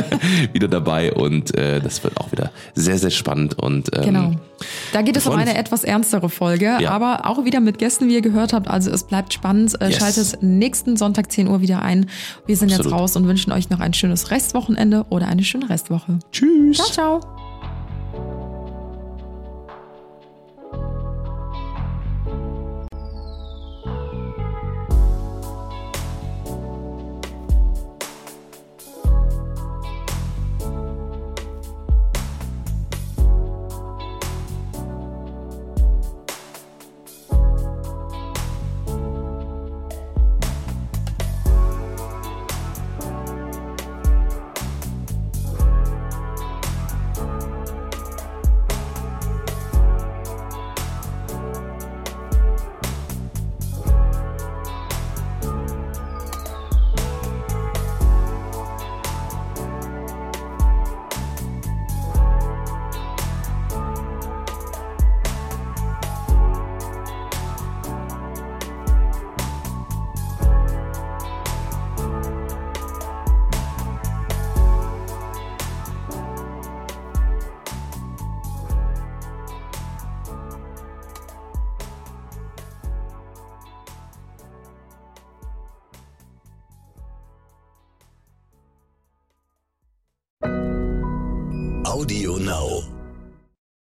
wieder dabei und äh, das wird auch wieder sehr, sehr spannend und ähm, Genau. Da geht es um eine etwas ernstere Folge, Ja. aber auch wieder mit Gästen, wie ihr gehört habt. Also es bleibt spannend. Äh, Yes. Schaltet nächsten Sonntag 10 Uhr wieder ein. Wir sind Absolut. jetzt raus und wünschen euch noch ein schönes Restwochenende oder eine schöne Restwoche. Tschüss. Ciao, ciao.